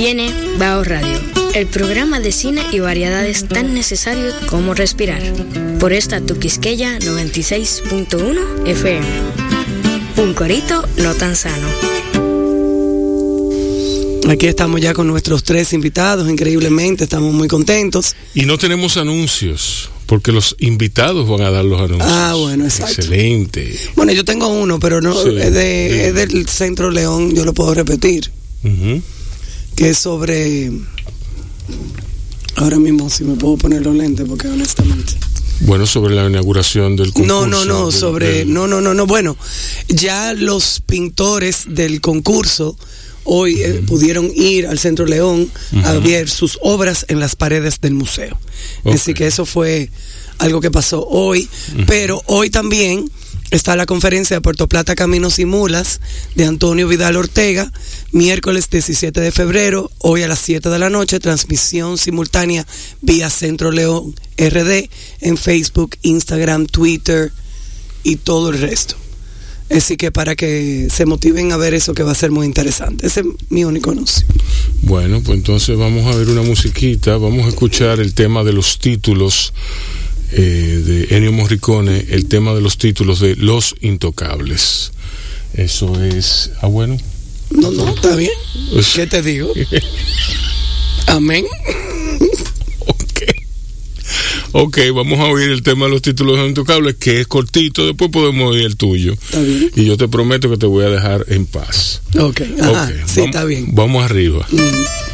Viene Bao Radio, el programa de cine y variedades tan necesarios como respirar. Por esta Tuquisqueya 96.1 FM. Un corito no tan sano. Aquí estamos ya con nuestros tres invitados, increíblemente, estamos muy contentos. Y no tenemos anuncios, porque los invitados van a dar los anuncios. Ah, bueno, exacto. Excelente. Bueno, yo tengo uno, pero no Sí, es, de- es del Centro León, yo lo puedo repetir, Ujú. Que es sobre... Ahora mismo si me puedo poner los lentes, porque honestamente... Bueno, sobre la inauguración del concurso. No, no, no, del- sobre... del- No, no, no, no, bueno, ya los pintores del concurso hoy eh, pudieron ir al Centro León a ver sus obras en las paredes del museo. Así que eso fue algo que pasó hoy, pero hoy también está la conferencia de Puerto Plata Caminos y Mulas de Antonio Vidal Ortega, miércoles 17 de febrero, hoy a las 7 de la noche, transmisión simultánea vía Centro León RD en Facebook, Instagram, Twitter y todo el resto. Así que para que se motiven a ver eso que va a ser muy interesante. Ese es mi único anuncio. Bueno, pues entonces vamos a ver una musiquita, vamos a escuchar el tema de los títulos eh, de Ennio Morricone, el tema de los títulos de Los Intocables. Eso es... Ah, bueno. No, no, está bien. ¿Qué te digo? Amén. Ok. Vamos a oír el tema de los títulos de Intocables, que es cortito, después podemos oír el tuyo. Está bien. Y yo te prometo que te voy a dejar en paz. Ok, ajá, Ok, sí, está bien. Vamos arriba.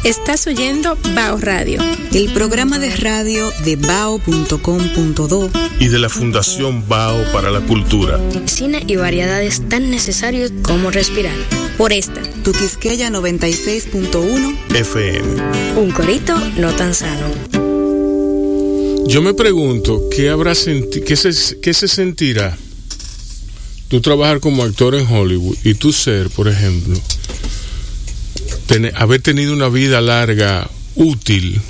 Estás oyendo Bao Radio. El programa de radio de bao.com.do Y de la Fundación Bao para la Cultura. Cine y variedades tan necesarios como respirar. Por esta. Tu Quisqueya 96.1 FM. Un corito no tan sano. Yo me pregunto, ¿qué habrá senti qué se, qué se sentirá tú trabajar como actor en Hollywood y tú ser, por ejemplo, tener- haber tenido una vida larga, útil,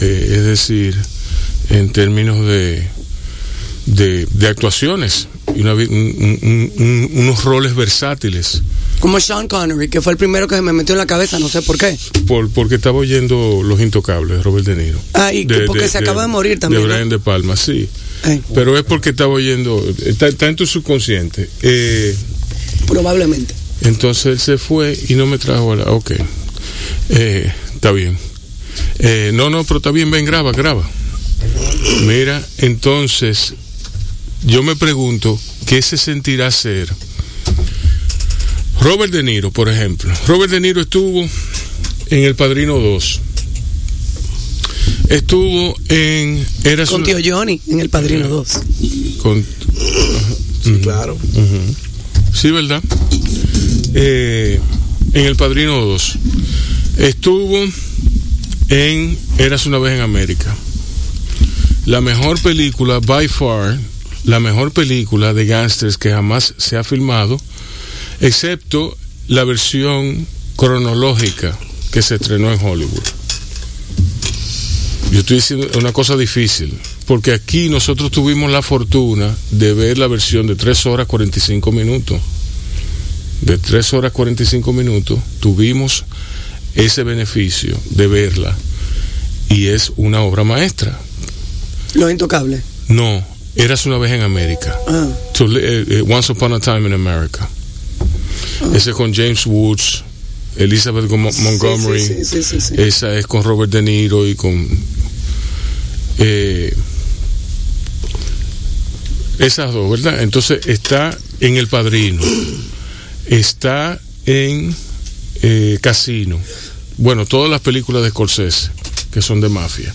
eh, es decir, en términos de, de, actuaciones y una unos roles versátiles? Como Sean Connery, que fue el primero que se me metió en la cabeza, no sé por qué. Por, porque estaba oyendo Los Intocables de Robert De Niro. Ah, y que porque se acaba de morir también, De ¿no? Brian De Palma, sí. Pero es porque estaba oyendo, está, está en tu subconsciente. Eh, probablemente. entonces él se fue y no me trajo a la... Ok, Eh, está bien. Eh, no, no, pero está bien, ven, graba, graba. Mira, entonces, yo me pregunto, ¿qué se sentirá ser? Robert De Niro, por ejemplo. Robert De Niro estuvo en El Padrino 2. Estuvo en... Era Con tío Johnny en El Padrino 2. con Sí, claro. Sí, ¿verdad? Eh, en El Padrino 2. Estuvo en Eras una vez en América. La mejor película, by far, la mejor película de gangsters que jamás se ha filmado, excepto la versión cronológica que se estrenó en Hollywood. Yo estoy diciendo una cosa difícil, porque aquí nosotros tuvimos la fortuna de ver la versión de 3 horas 45 minutos. De 3 horas 45 minutos tuvimos ese beneficio de verla y es una obra maestra. Los Intocables. No, eras una vez en América. Ah, To eh, eh, Once Upon a Time in America. Ese es con James Woods, Elizabeth Go- Montgomery. Sí, sí, sí, sí, sí. Esa es con Robert De Niro y con. eh, esas dos, ¿verdad? Entonces está en El Padrino, está en eh, Casino. Bueno, todas las películas de Scorsese que son de mafia.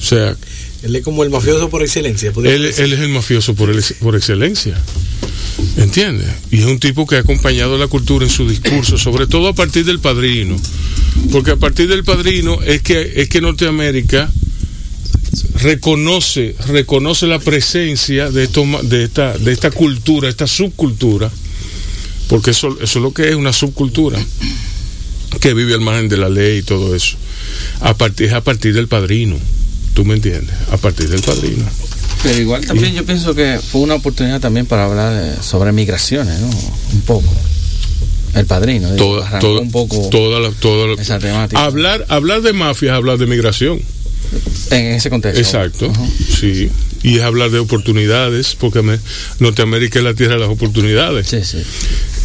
O sea, Él es como el mafioso por excelencia. él es el mafioso por, el- por excelencia. ¿Entiendes? Y es un tipo que ha acompañado la cultura en su discurso, sobre todo a partir del padrino. Porque a partir del padrino es que, es que Norteamérica reconoce, reconoce la presencia de, esta cultura, esta subcultura, porque eso, eso es lo que es una subcultura, que vive al margen de la ley y todo eso. A partir, es a partir del padrino. ¿Tú me entiendes? A partir del padrino. Pero igual también yo pienso que fue una oportunidad también para hablar eh, sobre migraciones, ¿no? Un poco. El padrino. Toda, un poco toda la- toda la- esa temática. hablar, hablar de mafia es hablar de migración. en ese contexto. Exacto, sí. Y es hablar de oportunidades, porque me- Norteamérica es la tierra de las oportunidades. Sí, sí.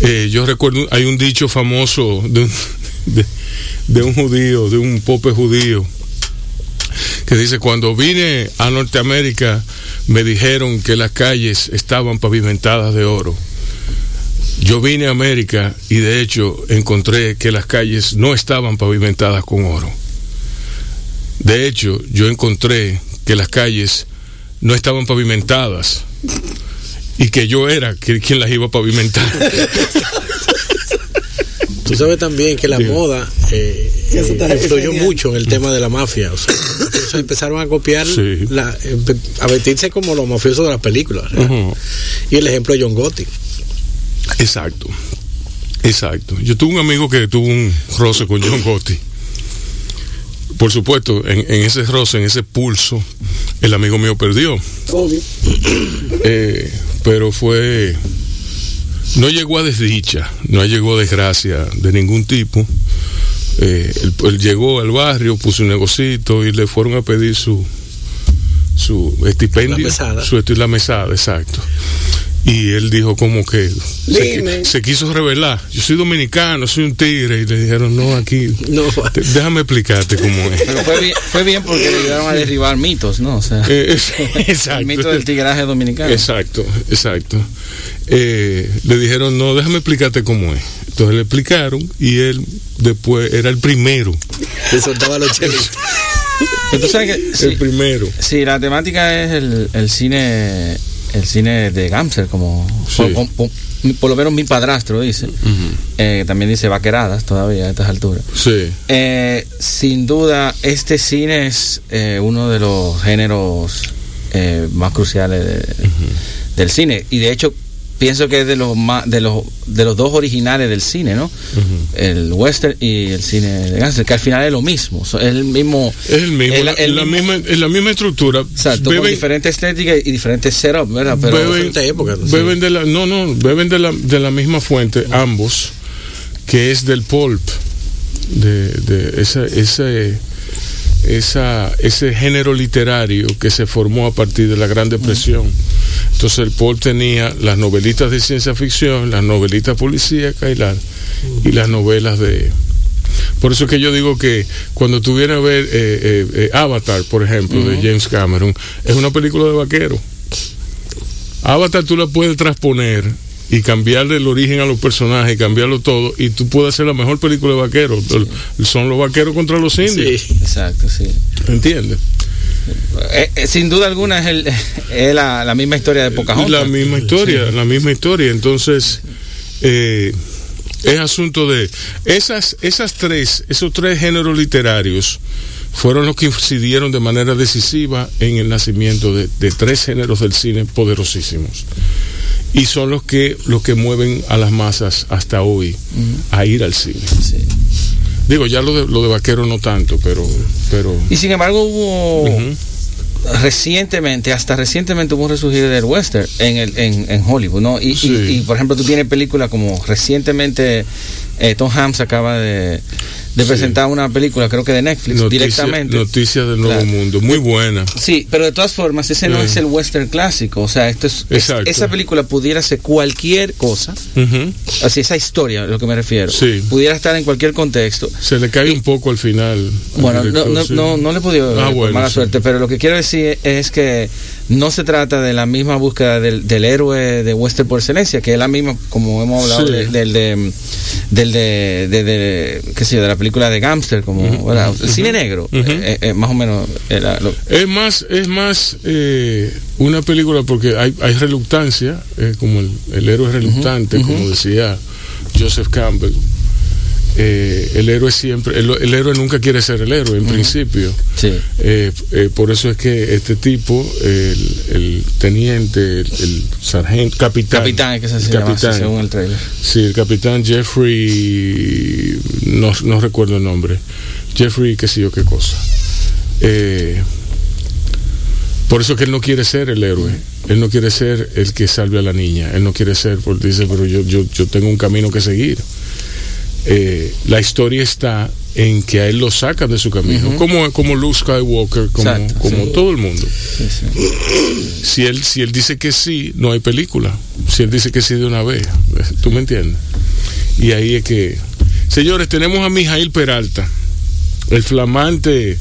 Eh, yo recuerdo, hay un dicho famoso de un, de, de un judío, de un pope judío, que dice, cuando vine a Norteamérica me dijeron que las calles estaban pavimentadas de oro. Yo vine a América y de hecho encontré que las calles no estaban pavimentadas con oro. De hecho, yo encontré que las calles no estaban pavimentadas y que yo era quien las iba a pavimentar. Tú sabes también que la moda eh, eh, influyó genial. mucho en el tema de la mafia. O sea, los empezaron a copiar, Sí. la- empe- a vestirse como los mafiosos de las películas. Y el ejemplo de John Gotti. Exacto, exacto. Yo tuve un amigo que tuvo un roce con John Gotti. Por supuesto, en, en ese roce, en ese pulso, el amigo mío perdió. Obvio. Eh, pero fue. No llegó a desdicha, no llegó a desgracia de ningún tipo. Eh, él, él llegó al barrio, puso un negocito y le fueron a pedir su su estipendio. La mesada. Su la mesada, exacto. Y él dijo como que se, se quiso revelar. Yo soy dominicano, soy un tigre. Y le dijeron, no, aquí, No, te- déjame explicarte cómo es. Pero fue bien, fue bien porque le ayudaron a derribar mitos, ¿no? O sea, Eh, es- exacto. el mito del tigraje dominicano. Exacto, exacto. Eh, le dijeron, no, déjame explicarte cómo es. Entonces le explicaron y él después era el primero. le soltaba los que sí, El primero. sí, la temática es el, el cine el cine de Gamser, como Sí. por, lo menos mi padrastro dice. Eh, también dice vaqueradas todavía a estas alturas. Sí. Eh, sin duda, este cine es eh, uno de los géneros eh, más cruciales de- del cine. Y de hecho, pienso que es de los más, de los de los dos originales del cine, ¿no? El western y el cine de gangster, que al final es lo mismo. Es el mismo. Es el mismo, el- la, el la mismo- misma, es la misma estructura. Exacto, con Beben- diferente estética y diferentes setup, ¿verdad? Pero beben, época, sí. beben de la, no, no, beben de la, de la misma fuente, ambos, que es del pulp, de, de esa, ese, esa, ese género literario que se formó a partir de la Gran Depresión. Entonces el pulp tenía las novelitas de ciencia ficción, las novelitas policíacas y, las y las novelas de... Por eso es que yo digo que cuando tuviera a ver eh, eh, eh, Avatar, por ejemplo, de James Cameron, es una película de vaquero. Avatar tú la puedes transponer y cambiarle el origen a los personajes, cambiarlo todo, y tú puedes hacer la mejor película de vaqueros. Son los vaqueros contra los indios. Sí. Exacto, sí. ¿Entiendes? Eh, eh, sin duda alguna es, el, es la, la misma historia de Pocahontas. La misma historia, la misma historia. Entonces, eh, es asunto de esas, esas tres, esos tres géneros literarios fueron los que incidieron de manera decisiva en el nacimiento de, de tres géneros del cine poderosísimos. Y son los que, los que mueven a las masas hasta hoy a ir al cine. Sí. Digo, ya lo de, lo de vaquero no tanto, pero, pero Y sin embargo hubo recientemente, hasta recientemente hubo un resurgir del western en, el, en, en Hollywood, ¿no? Y, y, por ejemplo tú tienes películas como recientemente eh, Tom Hanks acaba de, de Sí. presentar una película, creo que de Netflix, noticia- directamente. Noticias del Nuevo Claro. Mundo, muy buena. Sí, pero de todas formas, ese no Sí. es el western clásico. O sea, esto es, esa película pudiera ser cualquier cosa. Así, esa historia, a lo que me refiero. Sí. Pudiera estar en cualquier contexto. Se le cae un poco al final. al Bueno, no, director, no, sí. no, no le he podido Ah, eh, bueno, mala suerte, pero lo que quiero decir es que no se trata de la misma búsqueda del, del héroe de western por excelencia, que es la misma, como hemos hablado, Sí. del de, del de, de, de- qué sé yo, de la película de Gamster, como, el cine negro, Ujú. eh, eh, más o menos era lo- Es más, es más eh, una película porque hay, hay reluctancia, eh, como el, el héroe es reluctante, como decía Joseph Campbell. Eh, el héroe siempre, el, el héroe nunca quiere ser el héroe en principio. sí. Eh, eh, por eso es que este tipo, el, el teniente, el, el sargento, capitán, Capitán, que se llama capitán, según el trailer. Sí, el capitán Jeffrey, no, no recuerdo el nombre, Jeffrey qué sé yo qué cosa. Eh, por eso que él no quiere ser el héroe, él no quiere ser el que salve a la niña, él no quiere ser, porque dice, pero yo, yo, yo tengo un camino que seguir. Eh, la historia está en que a él lo sacan de su camino, como, como Luke Skywalker, como, Exacto, como sí. todo el mundo. Sí, sí. Si él, si él dice que sí, no hay película. Si él dice que sí de una vez, ¿tú me entiendes? Y ahí es que... Señores, tenemos a Mijail Peralta, el flamante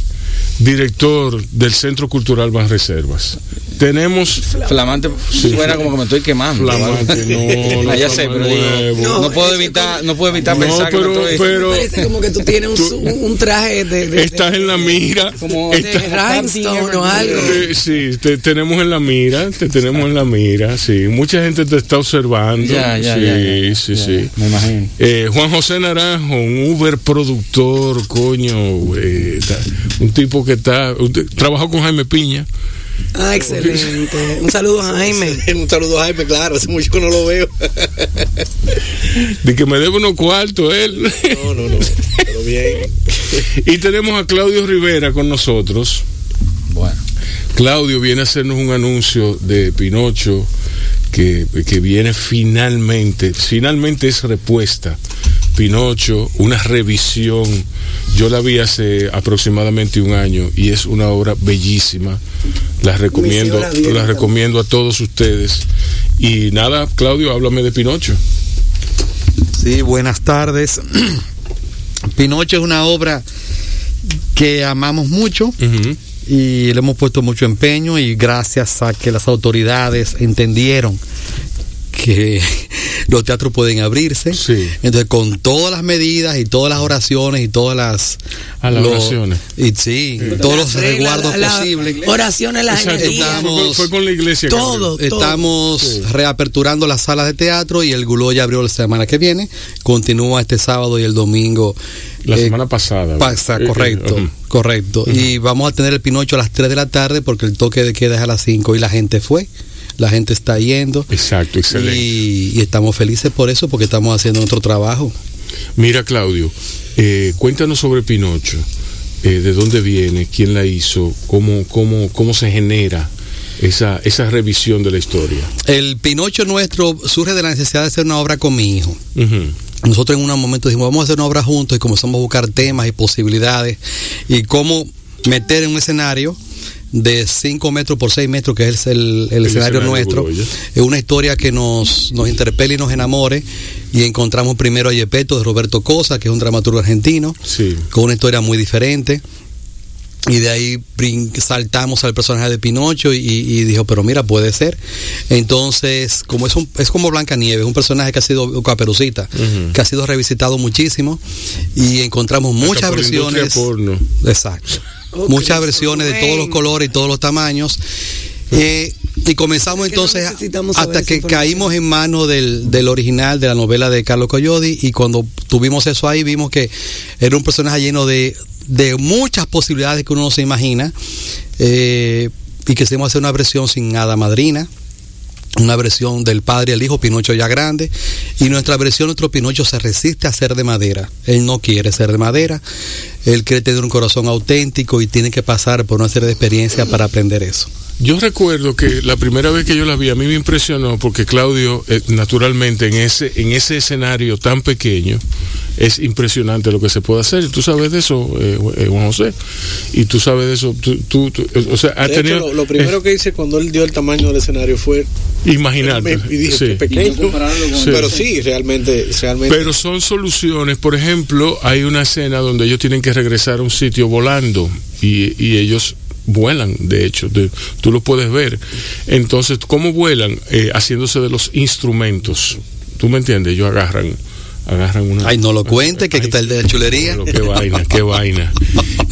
director del Centro Cultural Banreservas. Tenemos... Flamante suena como que me estoy quemando. Flamante, no, no, Ah, ya sé, pero digo, nuevo. no, puedo evitar, no puedo evitar No, pensar que pero- me estoy... pero- Parece como que tú tienes un, su- un traje de, de, Estás en la mira. Como- de, Está- de rhinestone o algo. Te- sí, te tenemos en la mira, te tenemos en la mira, sí. Mucha gente te está observando. Ya, ya, sí, ya, ya, sí, ya, sí. Me imagino. Eh, Juan José Naranjo, un Uber productor, coño, eh, ta- un tipo que está, usted- trabajó con Jaime Piña. Ah, excelente. Un saludo a Jaime. Un saludo a Jaime, claro, hace mucho que no lo veo. De que me debe unos cuartos él. No, no, no, pero bien. y tenemos a Claudio Rivera con nosotros. Bueno. Claudio viene a hacernos un anuncio de Pinocho que, que viene finalmente, finalmente es repuesta. Pinocho, una revisión. Yo la vi hace aproximadamente un año y es una obra bellísima. La recomiendo, Misión abierta. la recomiendo a todos ustedes. Y nada, Claudio, háblame de Pinocho. Sí, buenas tardes. Pinocho es una obra que amamos mucho y le hemos puesto mucho empeño y gracias a que las autoridades entendieron que los teatros pueden abrirse. Sí. Entonces, con todas las medidas y todas las oraciones y todas las... Ah, las los- oraciones. Y sí, todos los resguardos la- la- posibles. Oraciones, las. Estamos- fue, fue con la iglesia. Todo. Estamos Sí. reaperturando las salas de teatro y el Guló ya abrió la semana que viene. Continúa este sábado y el domingo. La Eh, semana pasada. Pasa, Eh, eh, correcto, correcto. Y vamos a tener el Pinocho a las 3 de la tarde porque el toque de queda es a las 5 y la gente fue. La gente está yendo. Exacto, excelente. Y, y estamos felices por eso porque estamos haciendo nuestro trabajo. Mira, Claudio, eh, cuéntanos sobre Pinocho. Eh, ¿De dónde viene? ¿Quién la hizo? ¿Cómo, cómo, cómo se genera esa, esa revisión de la historia? El Pinocho nuestro surge de la necesidad de hacer una obra con mi hijo. Nosotros en un momento dijimos, vamos a hacer una obra juntos y comenzamos a buscar temas y posibilidades y cómo meter en un escenario de 5 metros por 6 metros, que es el, el El escenario, escenario nuestro, Guloya. es una historia que nos, nos interpele y nos enamore. Y encontramos primero a Yepeto de Roberto Cosa, que es un dramaturgo argentino, Sí. con una historia muy diferente. Y de ahí saltamos al personaje de Pinocho y, y dijo, pero mira, puede ser. Entonces, como es un, es como Blanca Nieves, un personaje que ha sido Caperucita, que ha sido revisitado muchísimo y encontramos muchas Hasta por versiones. porno. Exacto. Muchas versiones de todos los colores y todos los tamaños. Eh, y comenzamos no entonces hasta que caímos en manos del, del original de la novela de Carlos Coyodi y cuando tuvimos eso ahí vimos que era un personaje lleno de, de muchas posibilidades que uno no se imagina eh, y quisimos hacer una versión sin nada madrina una versión del padre al hijo, Pinocho ya grande, y nuestra versión, nuestro Pinocho se resiste a ser de madera. Él no quiere ser de madera, él quiere tener un corazón auténtico y tiene que pasar por una serie de experiencias para aprender eso. Yo recuerdo que la primera vez que yo la vi a mí me impresionó porque Claudio, eh, naturalmente, en ese, en ese escenario tan pequeño, es impresionante lo que se puede hacer. Y tú sabes de eso, eh, eh, Juan José. Y tú sabes de eso. Tú, tú- tú- o sea, hecho, tenido. lo, lo primero que hice cuando él dio el tamaño del escenario fue eh, imaginarte. y dije sí. pequeño. Sí. Pero sí, realmente, realmente. Pero son soluciones. Por ejemplo, hay una escena donde ellos tienen que regresar a un sitio volando y, y ellos vuelan, de hecho, de- tú lo puedes ver. Entonces, ¿cómo vuelan? Eh, haciéndose de los instrumentos. ¿Tú me entiendes? Ellos agarran, agarran una... Ay, no lo cuente, que está el de la chulería. Qué vaina, qué vaina.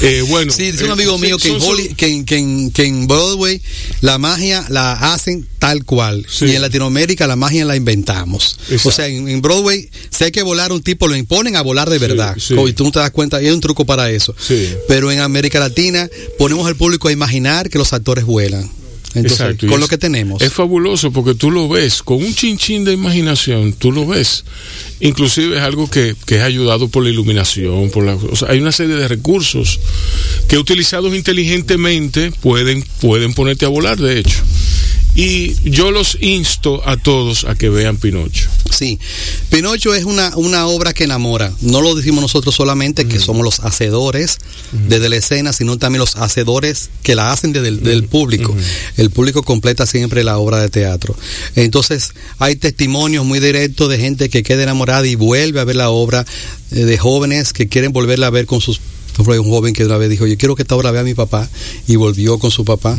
Eh, bueno, Sí, dice un eh, amigo mío que en, son- que, en, que en- que en Broadway la magia la hacen tal cual. Sí. Y en Latinoamérica la magia la inventamos. Exacto. O sea, en, en Broadway, si hay que volar un tipo, lo imponen a volar de Sí, verdad. sí. Y tú no te das cuenta, y hay un truco para eso. Sí. Pero en América Latina ponemos al público a imaginar que los actores vuelan. Entonces, Exacto, con es- lo que tenemos. Es fabuloso porque tú lo ves, con un chinchín de imaginación, tú lo ves. Inclusive es algo que, que es ayudado por la iluminación, por la, o sea, hay una serie de recursos que utilizados inteligentemente pueden, pueden ponerte a volar, de hecho. Y yo los insto a todos a que vean Pinocho. Sí, Pinocho es una, una obra que enamora. No lo decimos nosotros solamente, que somos los hacedores desde la escena, sino también los hacedores que la hacen desde el del público. El público completa siempre la obra de teatro. Entonces, hay testimonios muy directos de gente que queda enamorada y vuelve a ver la obra, eh, de jóvenes que quieren volverla a ver con sus por hay un joven que una vez dijo, yo quiero que esta obra vea a mi papá, y volvió con su papá.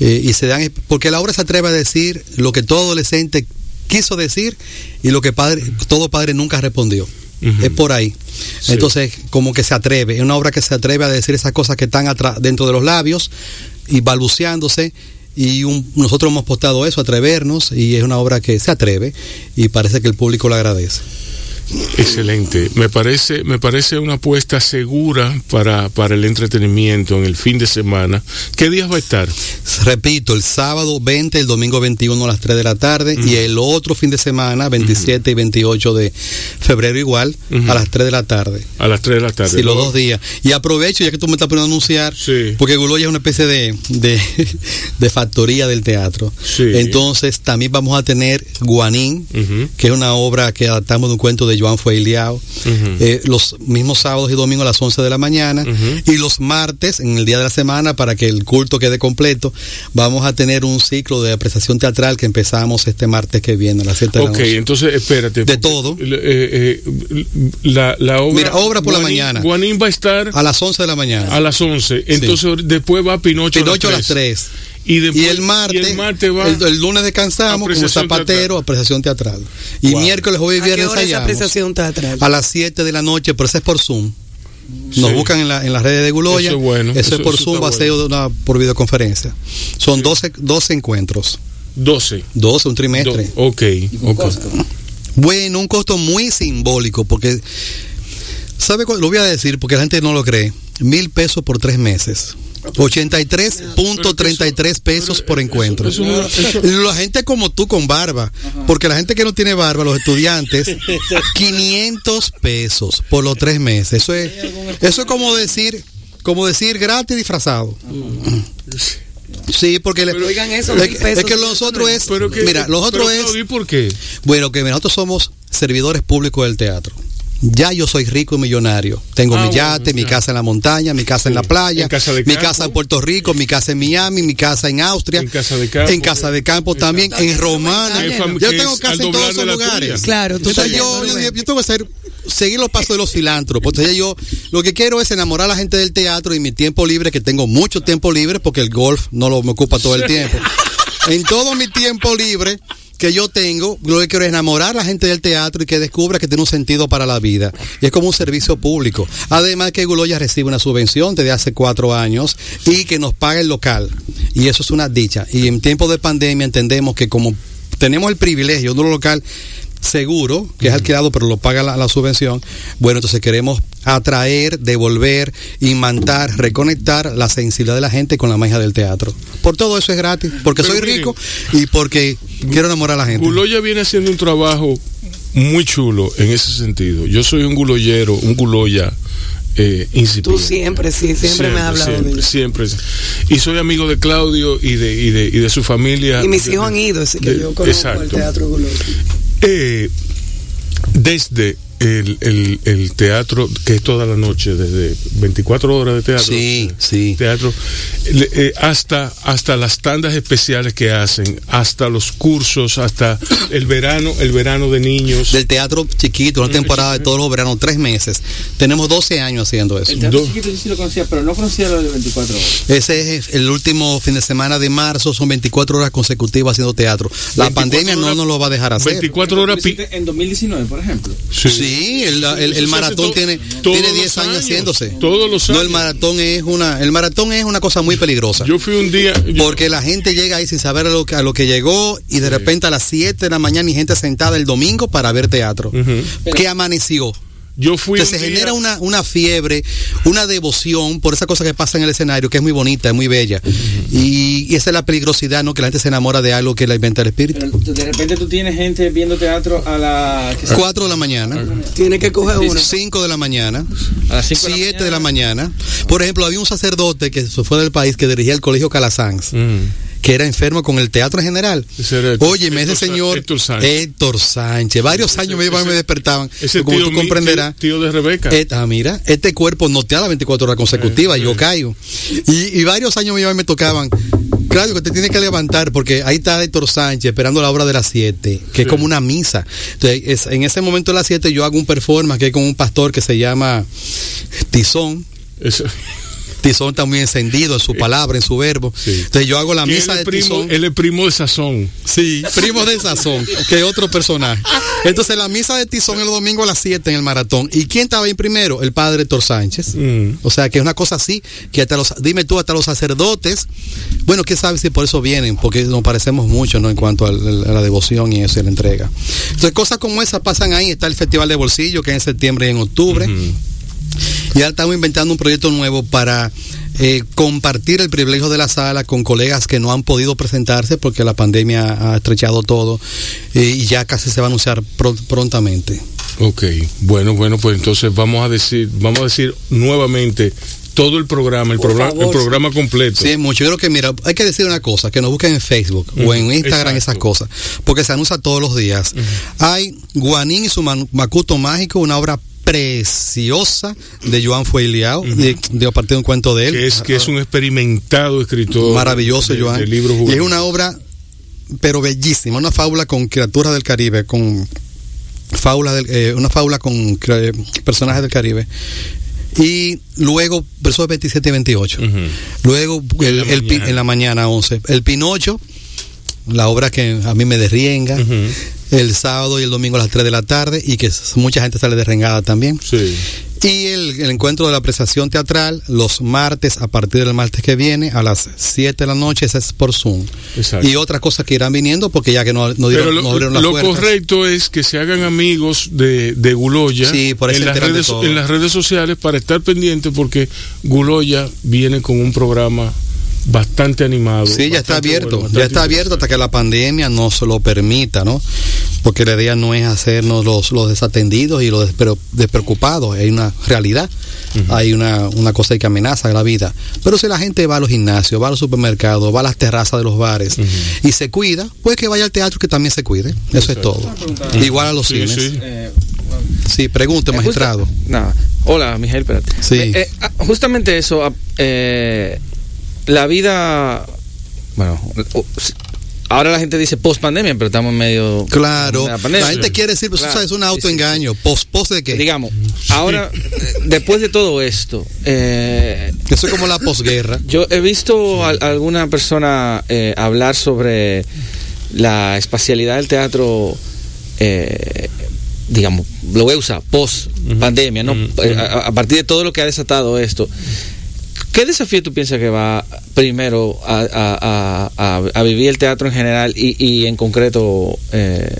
Eh, y se dan, porque la obra se atreve a decir lo que todo adolescente quiso decir y lo que padre, todo padre nunca respondió. Es por ahí. Sí. Entonces, como que se atreve, es una obra que se atreve a decir esas cosas que están dentro de los labios y balbuceándose. Y un- nosotros hemos postado eso, atrevernos, y es una obra que se atreve y parece que el público lo agradece. Excelente. Me parece, me parece una apuesta segura para, para el entretenimiento en el fin de semana. ¿Qué días va a estar? Repito, el sábado 20, el domingo 21 a las 3 de la tarde y el otro fin de semana, 27 y 28 de febrero igual, a las 3 de la tarde. A las 3 de la tarde. Sí, los dos días. Y aprovecho, ya que tú me estás poniendo a anunciar, Sí. porque Guloya es una especie de, de, de factoría del teatro. Sí. Entonces, también vamos a tener Guanín, que es una obra que adaptamos de un cuento de Joan Fueiliao, Ujú. eh, los mismos sábados y domingos a las 11 de la mañana, Ujú. y los martes, en el día de la semana, para que el culto quede completo, vamos a tener un ciclo de apreciación teatral que empezamos este martes que viene a las 7 de la Ok, noche. entonces espérate. De todo. eh, eh, la, la obra. Mira, obra por la Guanín- mañana. Guanín va a estar A las 11 de la mañana. a las 11. Entonces después va Pinocho, Pinocho a a las las 3. 3. Y, después, Y el martes, y el martes va. el, el lunes descansamos como zapatero, teatral. apreciación teatral. Y Wow. miércoles, jueves y ¿A qué viernes hora apreciación teatral? A las 7 de la noche, pero eso es por Zoom. Nos Sí. buscan en, la- en las redes de Guloya. Eso es bueno, Eso, eso- es por eso Zoom, va a ser una- por videoconferencia. Son 12, 12 encuentros. 12. 12, un trimestre. Do- ok, ok. Bueno, un costo muy simbólico, porque, ¿sabe cuál? Lo voy a decir porque la gente no lo cree. Mil pesos por tres meses. 83.33 pesos por encuentro. La gente como tú con barba, porque la gente que no tiene barba, los estudiantes, 500 pesos por los tres meses. Eso es, eso es como decir, como decir gratis disfrazado. Sí, porque le- Pero oigan eso, es, que- pesos es que mira, los otros pero, es, Claudio, ¿y por qué? bueno, que nosotros somos servidores públicos del teatro. Ya yo soy rico y millonario. Tengo Ah, mi bueno, yate, mi ya. casa en la montaña, mi casa en la playa, En casa de mi campo. casa en Puerto Rico, mi casa en Miami, mi casa en Austria, En casa de campo. en casa de campo también, en Romana. Yo tengo casa en todos esos lugares. tuya. Claro, tú Entonces yo, yo, yo tengo que ser, seguir los pasos de los filántropos. Entonces yo lo que quiero es enamorar a la gente del teatro y mi tiempo libre, que tengo mucho tiempo libre porque el golf no lo me ocupa todo el tiempo. En todo mi tiempo libre que yo tengo, lo que quiero es enamorar a la gente del teatro y que descubra que tiene un sentido para la vida. Y es como un servicio público. Además que Guloya recibe una subvención desde hace cuatro años y que nos paga el local. Y eso es una dicha. Y en tiempos de pandemia entendemos que como tenemos el privilegio de un local seguro, que es alquilado, pero lo paga la, la subvención, bueno, entonces queremos atraer, devolver, imantar, reconectar la sensibilidad de la gente con la magia del teatro. Por todo eso es gratis, porque Pero soy miren, rico y porque quiero enamorar a la gente. Guloya viene haciendo un trabajo muy chulo en ese sentido. Yo soy un guloyero, un guloya eh, incipiente. Tú siempre, sí, siempre, me has hablado siempre, de eso. Siempre. Y soy amigo de Claudio y de, y de, y de su familia. Y mis De- hijos han ido, así que de- yo conozco el exacto. teatro Guloya. Eh, desde el, el, el teatro, que es toda la noche, desde 24 horas de teatro. Sí, sí. Teatro, eh, hasta, hasta las tandas especiales que hacen, hasta los cursos, hasta el verano, el verano de niños. Del teatro chiquito, una temporada de todos los veranos, tres meses. Tenemos 12 años haciendo eso. El teatro Do- chiquito yo sí lo conocía, pero no conocía lo de 24 horas. Ese es el último fin de semana de marzo, son 24 horas consecutivas haciendo teatro. La 24 pandemia no horas- nos lo va a dejar hacer. 24 horas. En 2019, por ejemplo. Sí, el, el- maratón tiene, tiene los 10 años, años, haciéndose. todos los No, el años. maratón es una, el maratón es una cosa muy peligrosa. Yo fui un día. yo- porque la gente llega ahí sin saber a lo, que, a lo que llegó y de repente a las 7 de la mañana y gente sentada el domingo para ver teatro. Ujú. Que amaneció. Yo fui. Entonces se día- genera una, una fiebre, una devoción por esa cosa que pasa en el escenario, que es muy bonita, es muy bella. y, y esa es la peligrosidad, ¿no? Que la gente se enamora de algo que la inventa el espíritu. Pero de repente tú tienes gente viendo teatro a la... ¿qué sé? 4 de la mañana, Tiene que coger uno. 5 de la mañana, A las 5 7 de la mañana. Por ejemplo, había un sacerdote que se fue del país que dirigía el colegio Calasanz. Mm. Que era enfermo con el teatro en general. Ese Oye, ese Héctor Sa- señor Héctor Sánchez. Héctor Sánchez. Varios Ese- años me y me ese- despertaban. Ese como tío tú comprenderás. Tío, tío de Rebeca. Et- ah, mira, este cuerpo no te da las 24 horas consecutivas, Sí, yo sí. caigo. Y, y varios años me me tocaban. Claro que te tienes que levantar porque ahí está Héctor Sánchez esperando la hora de las 7, que es como una misa. Entonces, es- en ese momento de las 7 yo hago un performance que es con un pastor que se llama Tizón. Eso- Tizón está muy encendido en su palabra, en su verbo. Sí. Entonces yo hago la él misa es de primo, Tizón. él es primo de Sazón. Sí, primo de Sazón, que es otro personaje. Entonces la misa de Tizón el domingo a las 7 en el maratón. ¿Y quién estaba ahí primero? El padre Héctor Sánchez. Mm. O sea, que es una cosa así, que hasta los, dime tú, hasta los sacerdotes, bueno, quién sabe si por eso vienen, porque nos parecemos mucho, ¿no? En cuanto a, la devoción y eso, y la entrega. Entonces, cosas como esas pasan ahí. Está el Festival de Bolsillo, que es en septiembre y en octubre. Y ahora estamos inventando un proyecto nuevo para eh, compartir el privilegio de la sala con colegas que no han podido presentarse porque la pandemia ha estrechado todo eh, y ya casi se va a anunciar pro- prontamente. Ok, bueno, bueno, pues entonces vamos a decir, vamos a decir nuevamente todo el programa, el, programa, el programa completo. Sí, mucho. Yo creo que, mira, hay que decir una cosa, que nos busquen en Facebook o en Instagram exacto. esas cosas, porque se anuncia todos los días. Hay Guanín y su Macuto Mágico, una obra preciosa de Joan Fueliao, de, de a partir de un cuento de él. que es que es un experimentado escritor maravilloso, de, Joan. de libros y es una obra, pero bellísima, una fábula con criaturas del Caribe, con fábula del- eh, una fábula con personajes del Caribe. Y luego, versos 27 y 28. Ujú. Luego, el, la el pi- mañana. en la mañana 11. El Pinocho, la obra que a mí me derrienga. El sábado y el domingo a las 3 de la tarde. Y que mucha gente sale derrengada también. Sí. Y el, el encuentro de la apreciación teatral, los martes, a partir del martes que viene, a las 7 de la noche, ese es por Zoom. Exacto. Y otras cosas que irán viniendo, porque ya que no, no, dieron, lo, no abrieron las lo puertas. correcto es que se hagan amigos de, de Guloya Sí, en, las redes, en las redes sociales para estar pendientes porque Guloya viene con un programa bastante animado. Sí, ya está abierto, bueno, ya está abierto hasta que la pandemia nos lo permita, ¿no? Porque la idea no es hacernos los, los desatendidos y los despre- despreocupados, hay una realidad, hay una, una cosa que amenaza la vida. Pero si la gente va a los gimnasios, va a los supermercados, va a las terrazas de los bares y se cuida, pues que vaya al teatro que también se cuide, eso es todo. Igual a los Sí, cines. sí. Eh, Sí, pregunte, Eh, magistrado. justa- nada. Hola, Miguel, espérate. Sí. Eh, eh, ah, justamente eso, ah, eh, la vida, bueno, ahora la gente dice post pandemia, pero estamos en medio Claro, de la pandemia. la gente quiere decir, pues, Claro, eso es un sí, sí, autoengaño, pos, pos de qué? Digamos, ahora, eh, después de todo esto, eh, Eso es como la posguerra. yo he visto a, a alguna persona eh, hablar sobre la espacialidad del teatro, eh, digamos, lo voy a usar, post pandemia, ¿no? Eh, a, a partir de todo lo que ha desatado esto. ¿Qué desafío tú piensas que va primero a, a- vivir el teatro en general y, y en concreto eh,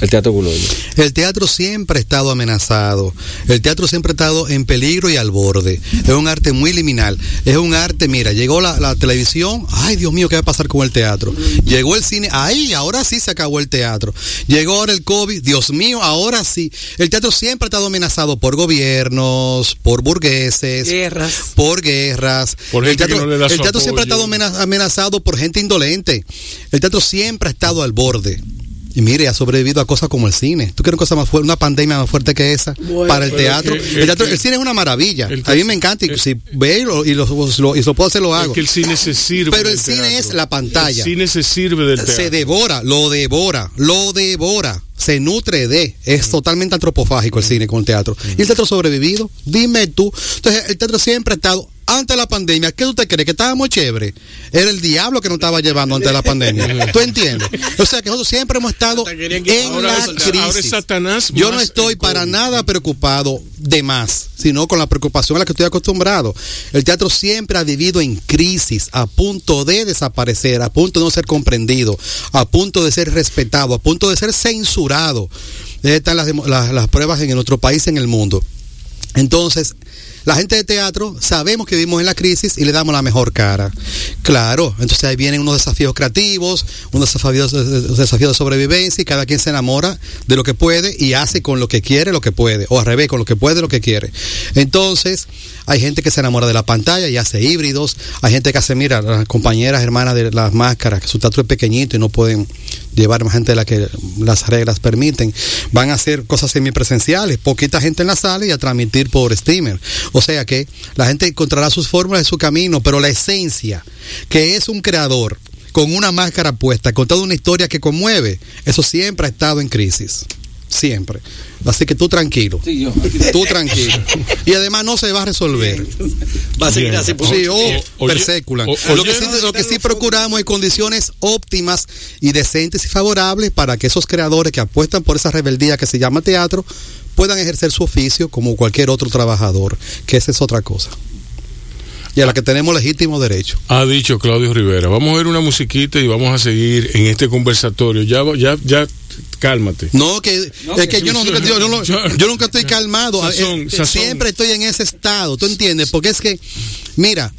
el teatro Guloyo? El teatro siempre ha estado amenazado. El teatro siempre ha estado en peligro y al borde. Es un arte muy liminal. Es un arte, mira, llegó la, la televisión, ay Dios mío, ¿qué va a pasar con el teatro? Llegó el cine, ay, ahora sí se acabó el teatro. Llegó ahora el COVID, Dios mío, ahora sí. El teatro siempre ha estado amenazado por gobiernos, por burgueses, Guerras. por guerras. Por el gente que teatro, no el teatro siempre ha estado amena- amenazado por gente indolente. El teatro siempre ha estado al borde. Y mire, ha sobrevivido a cosas como el cine. ¿Tú quieres cosa más fuerte, una pandemia más fuerte que esa Bueno, para el teatro? es que- el, es teatro- que- el cine es una maravilla. a mí me encanta y el- si ve y lo, y lo, lo- y lo puedo hacer, lo Es hago. que el cine se sirve. Pero el cine teatro. es la pantalla. El cine se sirve del teatro. Se devora, lo devora, lo devora. Se nutre de. Es totalmente antropofágico el cine con el teatro. ¿Y el teatro sobrevivido? Dime tú. Entonces, el teatro siempre ha estado. Antes de la pandemia, ¿qué usted cree? ¿Que estábamos chévere? Era el diablo que nos estaba llevando antes de la pandemia. ¿Tú entiendes? O sea, que nosotros siempre hemos estado en Ahora la es- ahora es crisis. Satanás Yo no estoy para COVID. nada preocupado de más, sino con la preocupación a la que estoy acostumbrado. El teatro siempre ha vivido en crisis, a punto de desaparecer, a punto de no ser comprendido, a punto de ser respetado, a punto de ser censurado. Están las, las, las pruebas en nuestro país en el mundo. Entonces, La gente de teatro sabemos que vivimos en la crisis y le damos la mejor cara. Claro, entonces ahí vienen unos desafíos creativos, unos desafíos, desafíos de sobrevivencia y cada quien se enamora de lo que puede y hace con lo que quiere lo que puede, o al revés, con lo que puede lo que quiere. Entonces, hay gente que se enamora de la pantalla y hace híbridos, hay gente que hace, mira, las compañeras hermanas de las máscaras, que su teatro es pequeñito y no pueden llevar más gente de la que las reglas permiten, van a hacer cosas semipresenciales, poquita gente en la sala y a transmitir por streamer. O sea que la gente encontrará sus fórmulas y su camino, pero la esencia, que es un creador con una máscara puesta, contando una historia que conmueve, eso siempre ha estado en crisis. Siempre. Así que tú tranquilo. Sí, yo. Tú tranquilo. Y además no se va a resolver. Va a seguir así por Sí, o o- lo que sí, lo que sí procuramos es condiciones óptimas y decentes y favorables para que esos creadores que apuestan por esa rebeldía que se llama teatro puedan ejercer su oficio como cualquier otro trabajador, que esa es otra cosa. Y a la que tenemos legítimo derecho. Ha dicho Claudio Rivera. Vamos a ver una musiquita y vamos a seguir en este conversatorio. Ya, ya, ya, cálmate. No, que No, es que que yo, sí, nunca, yo, no- Yo- yo nunca estoy calmado. Sazón, Eh, sazón. Siempre estoy en ese estado, ¿tú entiendes? Porque es que, mira,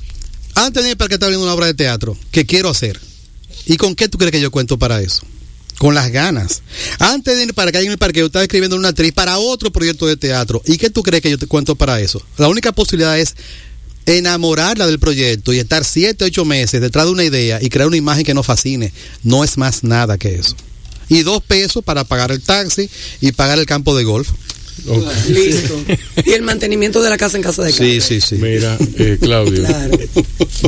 antes de ir para que estaba viendo una obra de teatro que quiero hacer. ¿Y con qué tú crees que yo cuento para eso? Con las ganas. Antes de ir para acá en el parque, yo estaba escribiendo una actriz para otro proyecto de teatro. ¿Y qué tú crees que yo te cuento para eso? La única posibilidad es enamorarla del proyecto y estar siete, ocho meses detrás de una idea y crear una imagen que nos fascine. No es más nada que eso. Y dos pesos para pagar el taxi y pagar el campo de golf. Listo. Y el mantenimiento de la casa en casa de Sí, Carlos. sí, sí. Mira, eh, Claudio, Claro.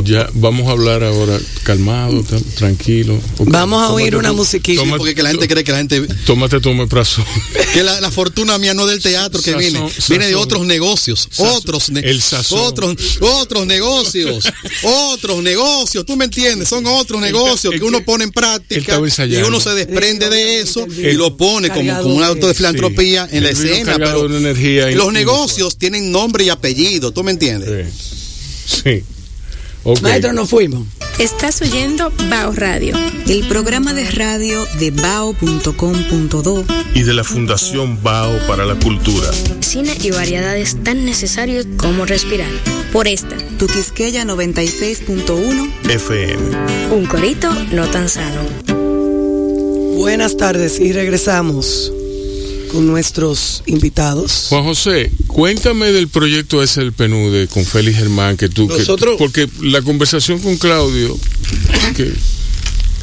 ya vamos a hablar ahora calmado, tra- tranquilo. Vamos a oír tómate una musiquita. toma- Porque que la gente cree que la gente Tómate tu omeprazol. que la, la fortuna mía no del teatro que Sazón, viene, sazón. viene de otros negocios, Sazón. otros ne- El sazón. otros otros negocios, otros negocios, tú me entiendes, son otros negocios que uno pone en práctica y uno se desprende de eso y lo pone como, como un auto de filantropía Sí. en la escena, pero de una energía los in- negocios tienen nombre y apellido, tú me entiendes. Sí. Maestro, nos fuimos. Estás oyendo Bao Radio. El programa de radio de bao.com.do y de la Fundación Bao para la Cultura. Cine y variedades tan necesarios como respirar. Por esta. Tuquisqueya 96.1 FM. Un corito no tan sano. Buenas tardes y regresamos con nuestros invitados. Juan José, cuéntame del proyecto ese del PNUD con Félix Germán, que tú, que- Nosotros- porque la conversación con Claudio, que,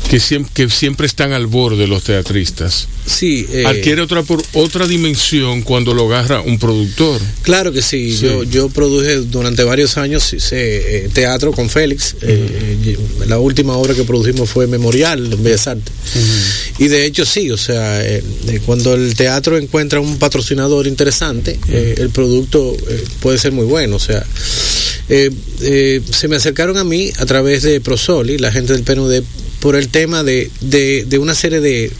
que, siempre, que siempre están al borde los teatristas, Sí, eh, adquiere otra, por, otra dimensión cuando lo agarra un productor. Claro que sí. Sí. Yo, yo produje durante varios años hice, eh, teatro con Félix. Eh, eh, la última obra que produjimos fue Memorial en Bellas Artes. Y de hecho sí, o sea, cuando el teatro encuentra un patrocinador interesante, el producto puede ser muy bueno. O sea, se me acercaron a mí a través de Prosoli, la gente del PNUD, por el tema de, de, de una serie de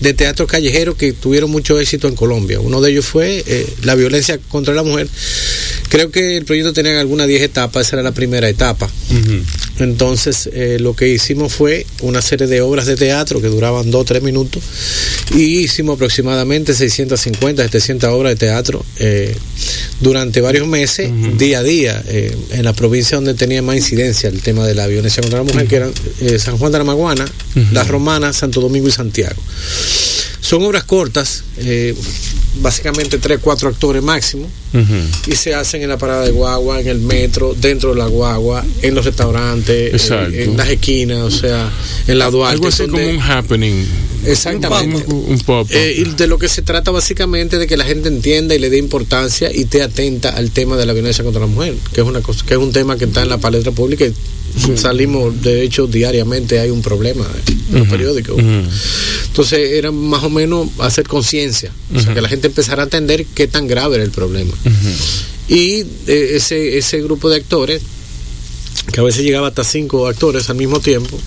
de teatro callejero que tuvieron mucho éxito en Colombia. Uno de ellos fue eh, la violencia contra la mujer. Creo que el proyecto tenía algunas 10 etapas, esa era la primera etapa. Entonces, eh, lo que hicimos fue una serie de obras de teatro que duraban 2 o 3 minutos y hicimos aproximadamente 650, 700 obras de teatro eh, durante varios meses, día a día, en la provincia donde tenía más incidencia el tema de la violencia contra la mujer, que eran San Juan de la Maguana, La Romana, Santo Domingo y Santiago. Son obras cortas, eh, básicamente 3, 4 actores máximo, y se hacen en la parada de guagua, en el metro, dentro de la guagua, en los restaurantes, en las esquinas, o sea, en la Duarte. Algo así donde- como un happening. Exactamente. Un, un pop. Eh, y de lo que se trata básicamente de que la gente entienda y le dé importancia y esté atenta al tema de la violencia contra la mujer, que es una cosa, que es un tema que está en la palestra pública y salimos, de hecho, diariamente hay un problema en los periódicos. Entonces era más o menos hacer conciencia, o sea, que la gente empezara a entender qué tan grave era el problema. Y eh, ese, ese grupo de actores que a veces llegaba hasta cinco actores al mismo tiempo,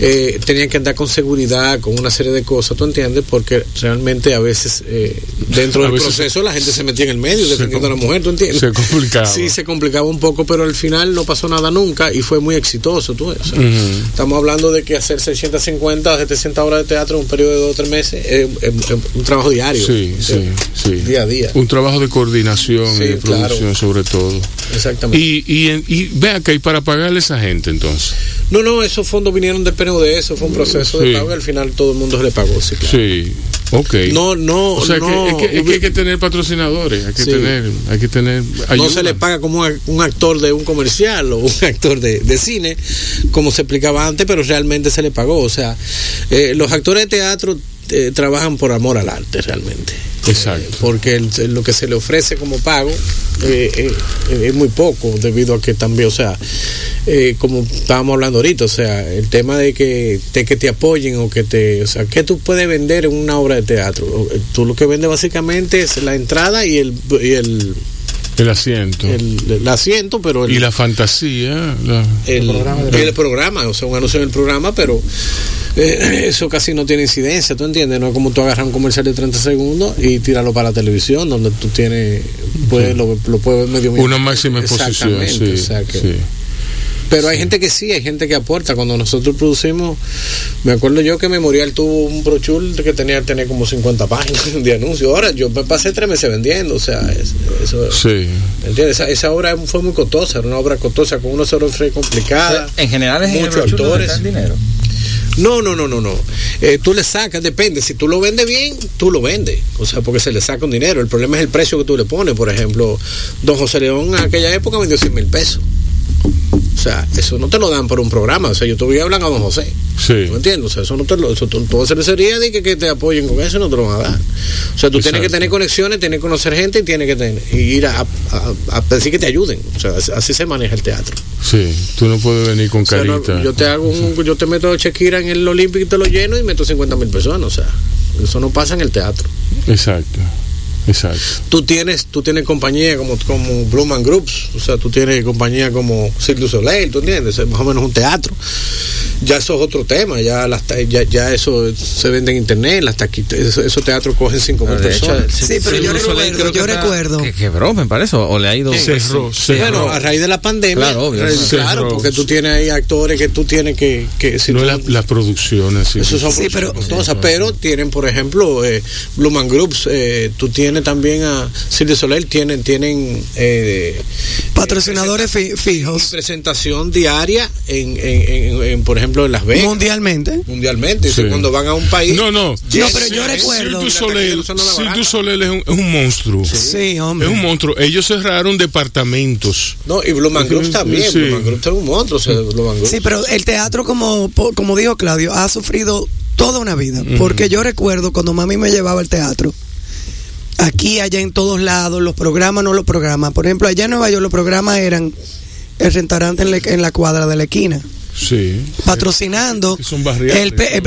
eh, tenían que andar con seguridad, con una serie de cosas, ¿tú entiendes? Porque realmente a veces eh, dentro A del veces proceso la gente se metía en el medio defendiendo a la mujer, ¿tú entiendes? Se complicaba. Sí, se complicaba un poco, pero al final no pasó nada nunca y fue muy exitoso, tú. O sea. Estamos hablando de que hacer 650 o 700 horas de teatro en un periodo de dos o tres meses es, un trabajo diario. Sí, sí, sí. Día a día. Un trabajo de coordinación Sí, y de claro. producción sobre todo. Exactamente. Y, y, y vea que hay para pagarle a esa gente entonces. No, no, esos fondos vinieron del PNUD, eso fue un proceso Sí. de pago y al final todo el mundo se le pagó, sí, claro. Sí, ok. No, no, o sea, que- no, es, que, es que hay que tener patrocinadores, hay que Sí. tener, hay que tener no se le paga como un un actor de un comercial o un actor de, de cine, como se explicaba antes, pero realmente se le pagó. O sea, eh, los actores de teatro eh, trabajan por amor al arte, realmente. Exacto. Porque el- lo que se le ofrece como pago eh, eh, es muy poco, debido a que también, o sea, eh, como estábamos hablando ahorita, o sea, el tema de que te, que te apoyen o que te, o sea, ¿qué tú puedes vender en una obra de teatro? Tú lo que vendes básicamente es la entrada y el, y el, El asiento. el, el asiento, pero el, y la fantasía. la- el, el programa, o sea, un anuncio en el programa, pero eh, eso casi no tiene incidencia, ¿tú entiendes? No es como tú agarras un comercial de 30 segundos y tirarlo para la televisión, donde tú tienes, puedes, lo, lo puedes ver medio una máxima exposición. Exactamente, Sí, o sea que- sí. Pero hay gente que sí, hay gente que aporta. Cuando nosotros producimos, me acuerdo yo que Memorial tuvo un brochure que tenía que tener como 50 páginas de anuncios. Ahora yo me pasé tres meses vendiendo, o sea, es- eso... Sí. ¿Entiendes? Esa, esa obra fue muy costosa, era una obra costosa, con una sola complicada. En general es muchos actores. dinero. No, no, no, no, no. Eh, tú le sacas, depende. Si tú lo vendes bien, tú lo vendes. O sea, porque se le saca un dinero. El problema es el precio que tú le pones. Por ejemplo, don José León en aquella época vendió 100 mil pesos. O sea, eso no te lo dan por un programa. O sea, yo te voy a hablar a don José. Sí. ¿No entiendes? O sea, eso no te lo, eso, toda cervecería de que, que te apoyen con eso no te lo van a dar. O sea, tú tienes que tener conexiones, tienes que conocer gente y tienes que tener, y ir a, a, a- a decir que te ayuden. O sea, así- se maneja el teatro. Sí, tú no puedes venir con O sea, no, carita. yo te hago un, yo te meto Shakira en el Olímpico y te lo lleno y meto 50 mil personas. O sea, eso no pasa en el teatro. Exacto, exacto. Tú tienes, tú tienes compañía como, como Blumen Groups, o sea, tú tienes compañía como Cirque du Soleil, ¿tú entiendes? Es más o menos un teatro. Ya eso es otro tema, ya las ya, ya eso se vende en internet, las taquitas, eso- esos teatros cogen 5 mil De hecho, personas. Sí, pero yo recuerdo, creo que yo recuerdo. Que quebró, me parece, o le ha ido. Cerró, Sí, cerró. Bueno, a raíz de la pandemia, Claro, obvio. Cerró. claro, porque tú tienes ahí actores que tú tienes que, que si no tú- la- las producciones. sí. Eso son Sí, pero- costosas, pero tienen, por ejemplo, eh, Blumen Groups, eh, tú tienes también a Cirque du Soleil, tienen, tienen eh, Patrocinadores fi- fijos presentación diaria en, en- en- en, por ejemplo, en Las Vegas, mundialmente. mundialmente. Sí. Cuando van a un país. No, no. No, pero yo recuerdo- du baratas. Soleil es un, es un monstruo. Sí, hombre. Es un monstruo. Ellos cerraron departamentos. No, y Blumen Groups también. Sí. Blumen Groups es un monstruo. o sea. Sí, pero el teatro, como, como dijo Claudio, ha sufrido toda una vida. Porque yo recuerdo cuando mami me llevaba al teatro, aquí, allá en todos lados, los programas no los programas. Por ejemplo, allá en Nueva York los programas eran el restaurante en, la- en la cuadra de la esquina, Sí. patrocinando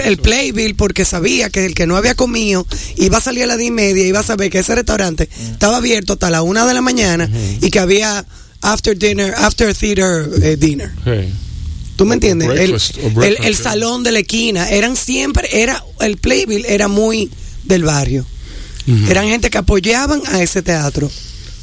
el. Playbill porque sabía que el que no había comido iba a salir a las 10 y media, iba a saber que ese restaurante estaba abierto hasta la una de la mañana y que había after dinner, after theater eh, dinner. Sí. ¿Tú me entiendes? El, breakfast, el- salón de la esquina, eran siempre, era el Playbill era muy del barrio. Eran gente que apoyaban a ese teatro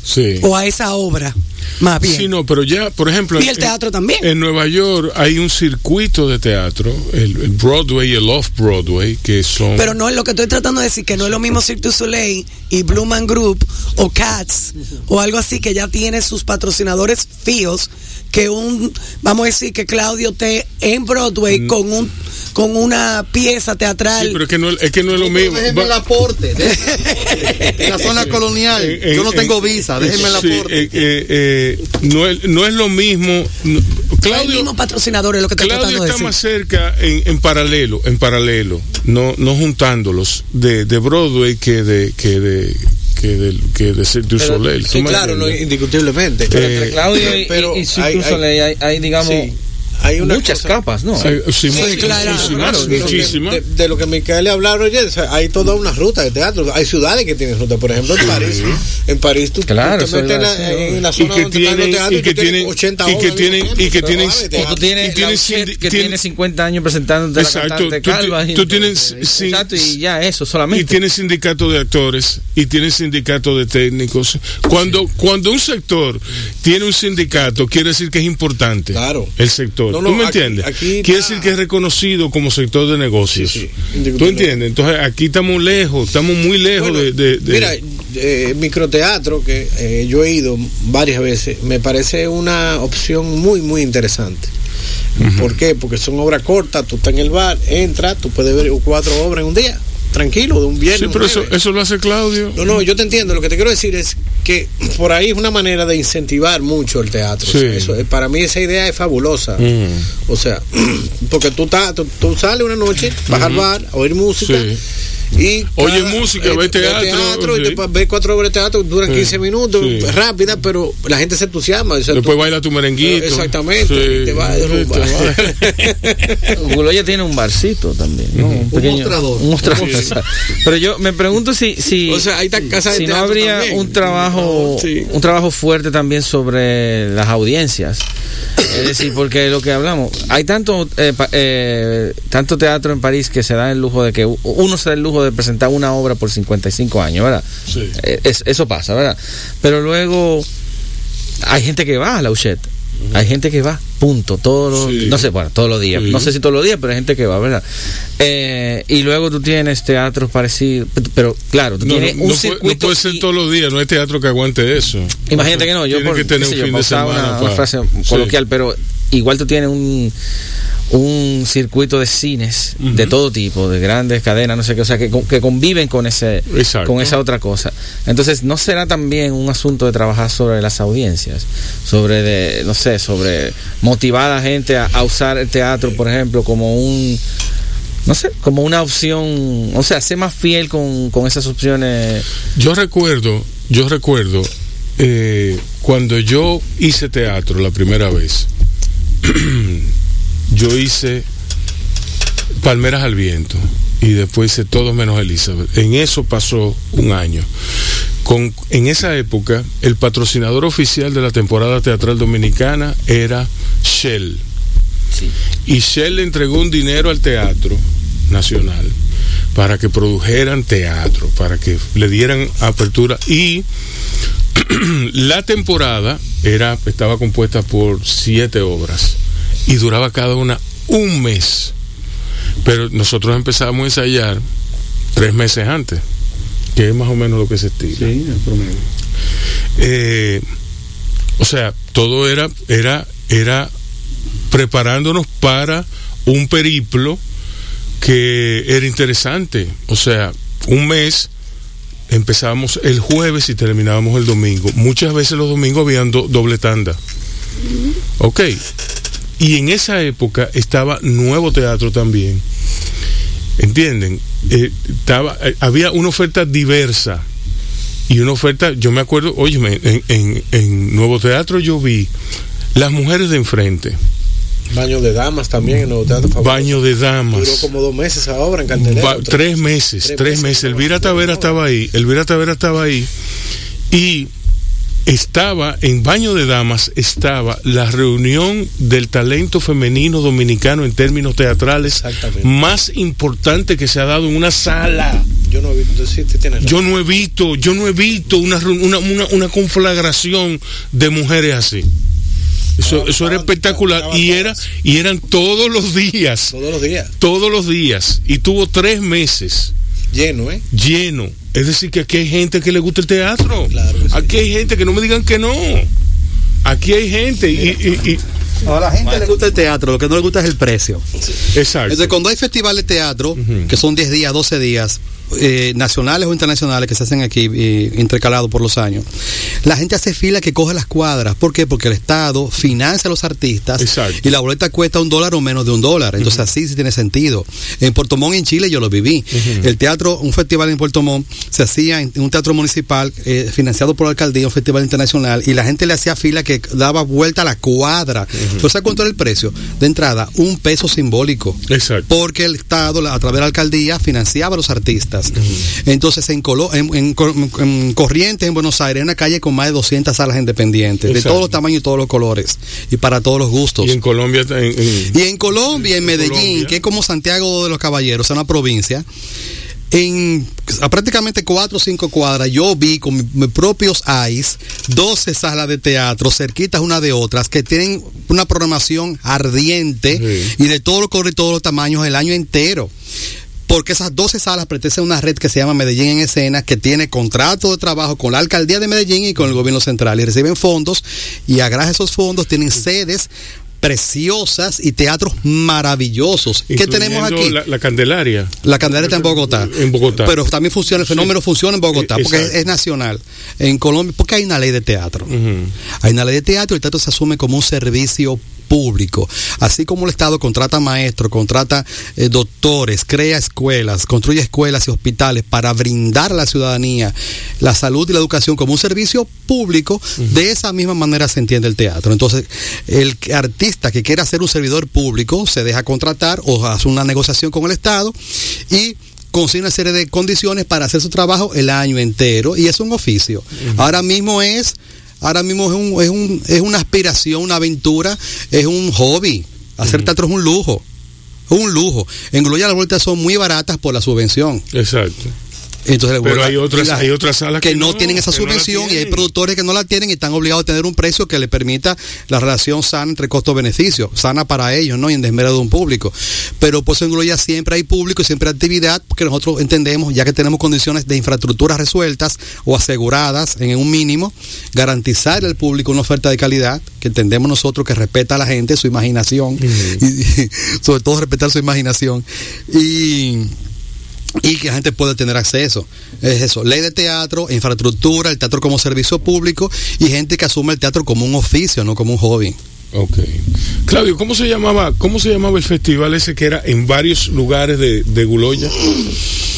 Sí. o a esa obra, más bien. Sí, no, pero ya, por ejemplo. Y el en- teatro también. En Nueva York hay un circuito de teatro, el, el Broadway y el Off-Broadway, que son. Pero no es lo que estoy tratando de decir, que no es lo mismo Cirque du Soleil y Blue Man Group o Cats o algo así que ya tiene sus patrocinadores fijos que un, vamos a decir que Claudio esté en Broadway con un con una pieza teatral. Sí, pero es que no, es que no es lo mismo. Déjenme el aporte. En la zona colonial. Eh, eh, Yo no eh, tengo visa. Déjenme el aporte. eh, eh, eh, no, es, no es lo mismo. no- el Claudio, mismo patrocinador es lo que estoy Claudio tratando de está decir. más cerca en, en paralelo, en paralelo, no, no juntándolos de, de Broadway que de que de que de, que de Cirque du Soleil. ¿Tú sí, claro, no, indiscutiblemente. Pero Eh, entre Claudio y, pero y, y Cirque hay- du Soleil hay, hay, digamos, Sí. Hay una muchas cosa- capas, ¿no? Sí, sí, Sí, muchísimas, claro, muchísimas, Claro, de, muchísimas. de- de lo que Micael le hablaba ayer, o sea, hay toda una ruta de teatro. Hay ciudades que tienen ruta, por ejemplo, en París. En París tú, Claro, tú te metes la, en la y zona que donde están los tienen teatros y que tú tienes tienen 80 y que tienen y que tienen tú tienes, Y tienes que tiene- tiene 50 años presentándote Exacto, la tú calva. y tú tienes exacto, y ya eso y solamente. tiene sindicato de actores y tiene sindicato de técnicos. Cuando cuando un sector tiene un sindicato, quiere decir que es importante. Claro. El sector. No, no, ¿Tú me aquí- entiendes? aquí quiere decir que es reconocido como sector de negocios. Sí, sí, ¿Tú entiendes? Entonces aquí estamos lejos, estamos muy lejos Bueno, de, de- de- Mira, eh, microteatro, que eh, yo he ido varias veces, me parece una opción muy, muy interesante. ¿Por qué? Porque son obras cortas, tú estás en el bar, entras, tú puedes ver cuatro obras en un día, tranquilo, de un viernes. Sí, pero eso, lo hace Claudio. No, no, yo te entiendo. Lo que te quiero decir es que por ahí es una manera de incentivar mucho el teatro. Sí. O sea, eso, para mí esa idea es fabulosa. Mm. O sea, porque tú, estás- tú, tú sales una noche, vas al bar a oír música. Sí. Y Oye cada- música, eh, ve teatro, y ves cuatro obras de teatro, duran Sí. 15 minutos, Sí. rápida, pero la gente se entusiasma. o sea, Después tú- baila tu merenguito. Exactamente, Sí. y te. Guloya tiene un barcito también, ¿no? Un, pequeño- mostrador. Un mostrador. Pero yo me pregunto si, si, O sea, hay ta- casas de si no teatro habría también. un trabajo, Sí. un trabajo fuerte también sobre las audiencias. Es decir, porque lo que hablamos, hay tanto, eh, pa- eh, tanto teatro en París que se da el lujo de que uno se da el lujo de presentar una obra por 55 años, ¿verdad? Sí. Eh, es- eso pasa, ¿verdad? Pero luego hay gente que va a la Uchet. Hay gente que va, punto, todos los, Sí. no sé, bueno, todos los días, Sí. no sé si todos los días, pero hay gente que va, ¿verdad? Eh, y luego tú tienes teatros parecidos, pero, claro, tú No, tienes no, un no puede, circuito. no puede ser y- todos los días, no hay teatro que aguante eso. Imagínate que no, yo por que tener un yo, de semana. una, frase Sí. coloquial, pero igual tú tienes un un circuito de cines de todo tipo, de grandes cadenas, no sé qué, o sea, que, que conviven con ese Exacto. con esa otra cosa. Entonces, ¿no será también un asunto de trabajar sobre las audiencias? Sobre, de, no sé, sobre motivar a la gente a, a usar el teatro, por ejemplo, como un, no sé, como una opción, o sea, ser más fiel con, con esas opciones. Yo recuerdo, yo recuerdo eh, cuando yo hice teatro la primera vez, yo hice Palmeras al Viento y después hice Todos menos Elizabeth. En eso pasó un año. Con, en esa época, el patrocinador oficial de la temporada teatral dominicana era Shell. Y Shell le entregó un dinero al teatro nacional para que produjeran teatro, para que le dieran apertura y la temporada era estaba compuesta por siete obras y duraba cada una un mes. Pero nosotros empezamos a ensayar tres meses antes, que es más o menos lo que se estila. Eh, o sea, todo era, era, era preparándonos para un periplo que era interesante. O sea, un mes empezábamos el jueves y terminábamos el domingo. Muchas veces los domingos habían do- doble tanda. Ok. Y en esa época estaba Nuevo Teatro también. ¿Entienden? Eh, estaba, eh, había una oferta diversa. Y una oferta, yo me acuerdo, oye, en, en, en Nuevo Teatro yo vi Las Mujeres de Enfrente, Baño de damas también en los teatros fabulosos. Baño de Damas. Duró como dos meses esa obra en cartelera. Va- tres meses, tres, meses. Elvira Tavera estaba ahí, Elvira Tavera estaba ahí y estaba en Baño de Damas, estaba la reunión del talento femenino dominicano en términos teatrales más importante que se ha dado en una sala. Yo no. Yo no he visto, yo no he visto una, una, una, una conflagración de mujeres así. Eso, era espectacular y era y eran todos los días, Todos los días. todos los días y tuvo tres meses Lleno, ¿eh? lleno. Es decir, que aquí hay gente que le gusta el teatro. Claro que sí. Aquí hay gente que no me digan que no. Aquí hay gente y, y- y- A la gente le gusta el teatro, lo que no le gusta es el precio. exacto. Entonces, cuando hay festival de teatro, que son 10 días, 12 días, eh, nacionales o internacionales que se hacen aquí, eh, intercalados por los años, la gente hace fila que coge las cuadras. ¿Por qué? Porque el Estado financia a los artistas Exacto. y la boleta cuesta un dólar o menos de un dólar. Entonces así sí tiene sentido. En Puerto Montt, en Chile, yo lo viví. El teatro, un festival en Puerto Montt, se hacía en un teatro municipal eh, financiado por la alcaldía, un festival internacional, y la gente le hacía fila que daba vuelta a la cuadra. ¿Tú sabes cuánto era el precio? De entrada, un peso simbólico. Exacto. Porque el Estado, a través de la alcaldía, financiaba a los artistas. Entonces, en, Colo- en, en Cor- en Corrientes, en Buenos Aires, hay una calle con más de 200 salas independientes, de todos los tamaños y todos los colores, y para todos los gustos. Y en Colombia, en- Y en Colombia, en Medellín, Colombia. que es como Santiago de los Caballeros, es una provincia, en a prácticamente cuatro o cinco cuadras, yo vi con mi- mis propios eyes 12 salas de teatro cerquitas una de otras que tienen una programación ardiente Sí. y de todos los colores y todos los tamaños el año entero. Porque esas 12 salas pertenecen a una red que se llama Medellín en Escena, que tiene contrato de trabajo con la alcaldía de Medellín y con el gobierno central. Y reciben fondos y a gracias a esos fondos tienen sedes preciosas y teatros maravillosos. ¿Qué tenemos aquí? La, la Candelaria. La Candelaria está en Bogotá. En Bogotá. Pero también funciona, el fenómeno funciona en Bogotá, Eh, porque es, nacional. En Colombia, porque hay una ley de teatro. Hay una ley de teatro y el teatro se asume como un servicio público. Así como el Estado contrata maestros, contrata eh, doctores, crea escuelas, construye escuelas y hospitales para brindar a la ciudadanía la salud y la educación como un servicio público, de esa misma manera se entiende el teatro. Entonces, el artista que quiera ser un servidor público se deja contratar o hace una negociación con el Estado y consigue una serie de condiciones para hacer su trabajo el año entero y es un oficio. Ahora mismo es ahora mismo es un, es un es una aspiración, una aventura, es un hobby. Hacer teatro es un lujo. Es un lujo. En Gloria las vueltas son muy baratas por la subvención. Exacto. Entonces, Pero hay otras- la- hay otras salas que, que no, no, tienen esa que no subvención y hay productores que no la tienen y están obligados a tener un precio que le permita la relación sana entre costo-beneficio, sana para ellos, ¿no? Y en desmedro de un público. Pero pues en Gloria siempre hay público y siempre hay actividad porque nosotros entendemos, ya que tenemos condiciones de infraestructura resueltas o aseguradas en un mínimo, garantizar al público una oferta de calidad que entendemos nosotros que respeta a la gente, su imaginación, y sobre todo respetar su imaginación. Y y que la gente pueda tener acceso. Es eso, ley de teatro, infraestructura, el teatro como servicio público y gente que asume el teatro como un oficio, no como un hobby. Ok. Claudio, ¿cómo se llamaba, cómo se llamaba el festival ese que era en varios lugares de, de Guloya?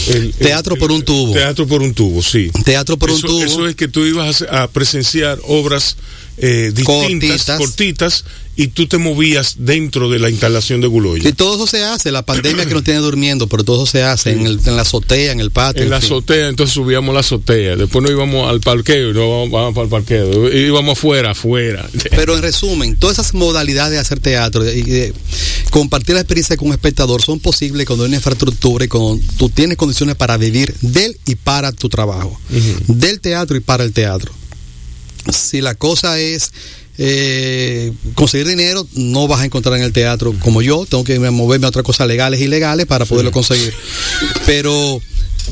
El- Teatro el- por un tubo. Teatro por un tubo, sí. Teatro por un tubo. Eso es que tú ibas a, a presenciar obras eh, distintas, Cortitas. cortitas, y tú te movías dentro de la instalación de Guloya. Y todo eso se hace, la pandemia que nos tiene durmiendo, pero todo eso se hace en, el- en la azotea, en el patio. En la fin. azotea, entonces subíamos la azotea. Después nos íbamos al parqueo no vamos, vamos para el parqueo. Íbamos afuera, afuera. Pero en resumen, todas esas modalidades de hacer teatro y de compartir la experiencia con un espectador son posibles cuando hay una infraestructura y cuando tú tienes condiciones para vivir del y para tu trabajo. Del teatro y para el teatro. Si la cosa es eh, conseguir dinero, no vas a encontrar en el teatro como yo. Tengo que moverme a otras cosas legales y ilegales para poderlo conseguir. Pero,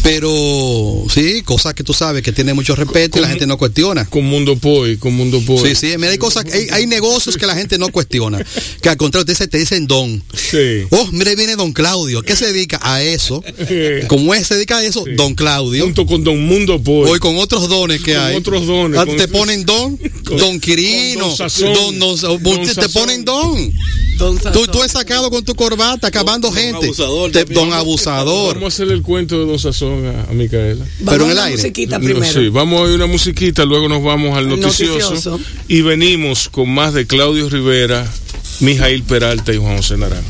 pero sí, cosas que tú sabes que tiene mucho respeto y la gente no cuestiona. Con Mundo Poi, con Mundo Poi. Sí, sí, mira, hay cosas, hay, hay negocios que la gente no cuestiona, que al contrario te, dice- te dicen don. Sí. Oh, mire, viene don Claudio, ¿qué se dedica a eso? Como él se dedica a eso, don Claudio. Junto con Don Mundo Poi. Hoy con otros dones que Con hay. otros dones, Ah, con- te ponen don, con- don Quirino, don Sazón, don, don- don te, ponen don. Don Tú, tú has sacado con tu corbata, acabando gente. abusador Te- don abusador. Vamos a hacerle el cuento de Don Sazón a, a Micaela. Vamos pero en a el una aire. musiquita No, primero. Sí, vamos a oír una musiquita, luego nos vamos al Al noticioso, noticioso. y venimos con más de Claudio Rivera, Mijail Peralta y Juan José Naranjo.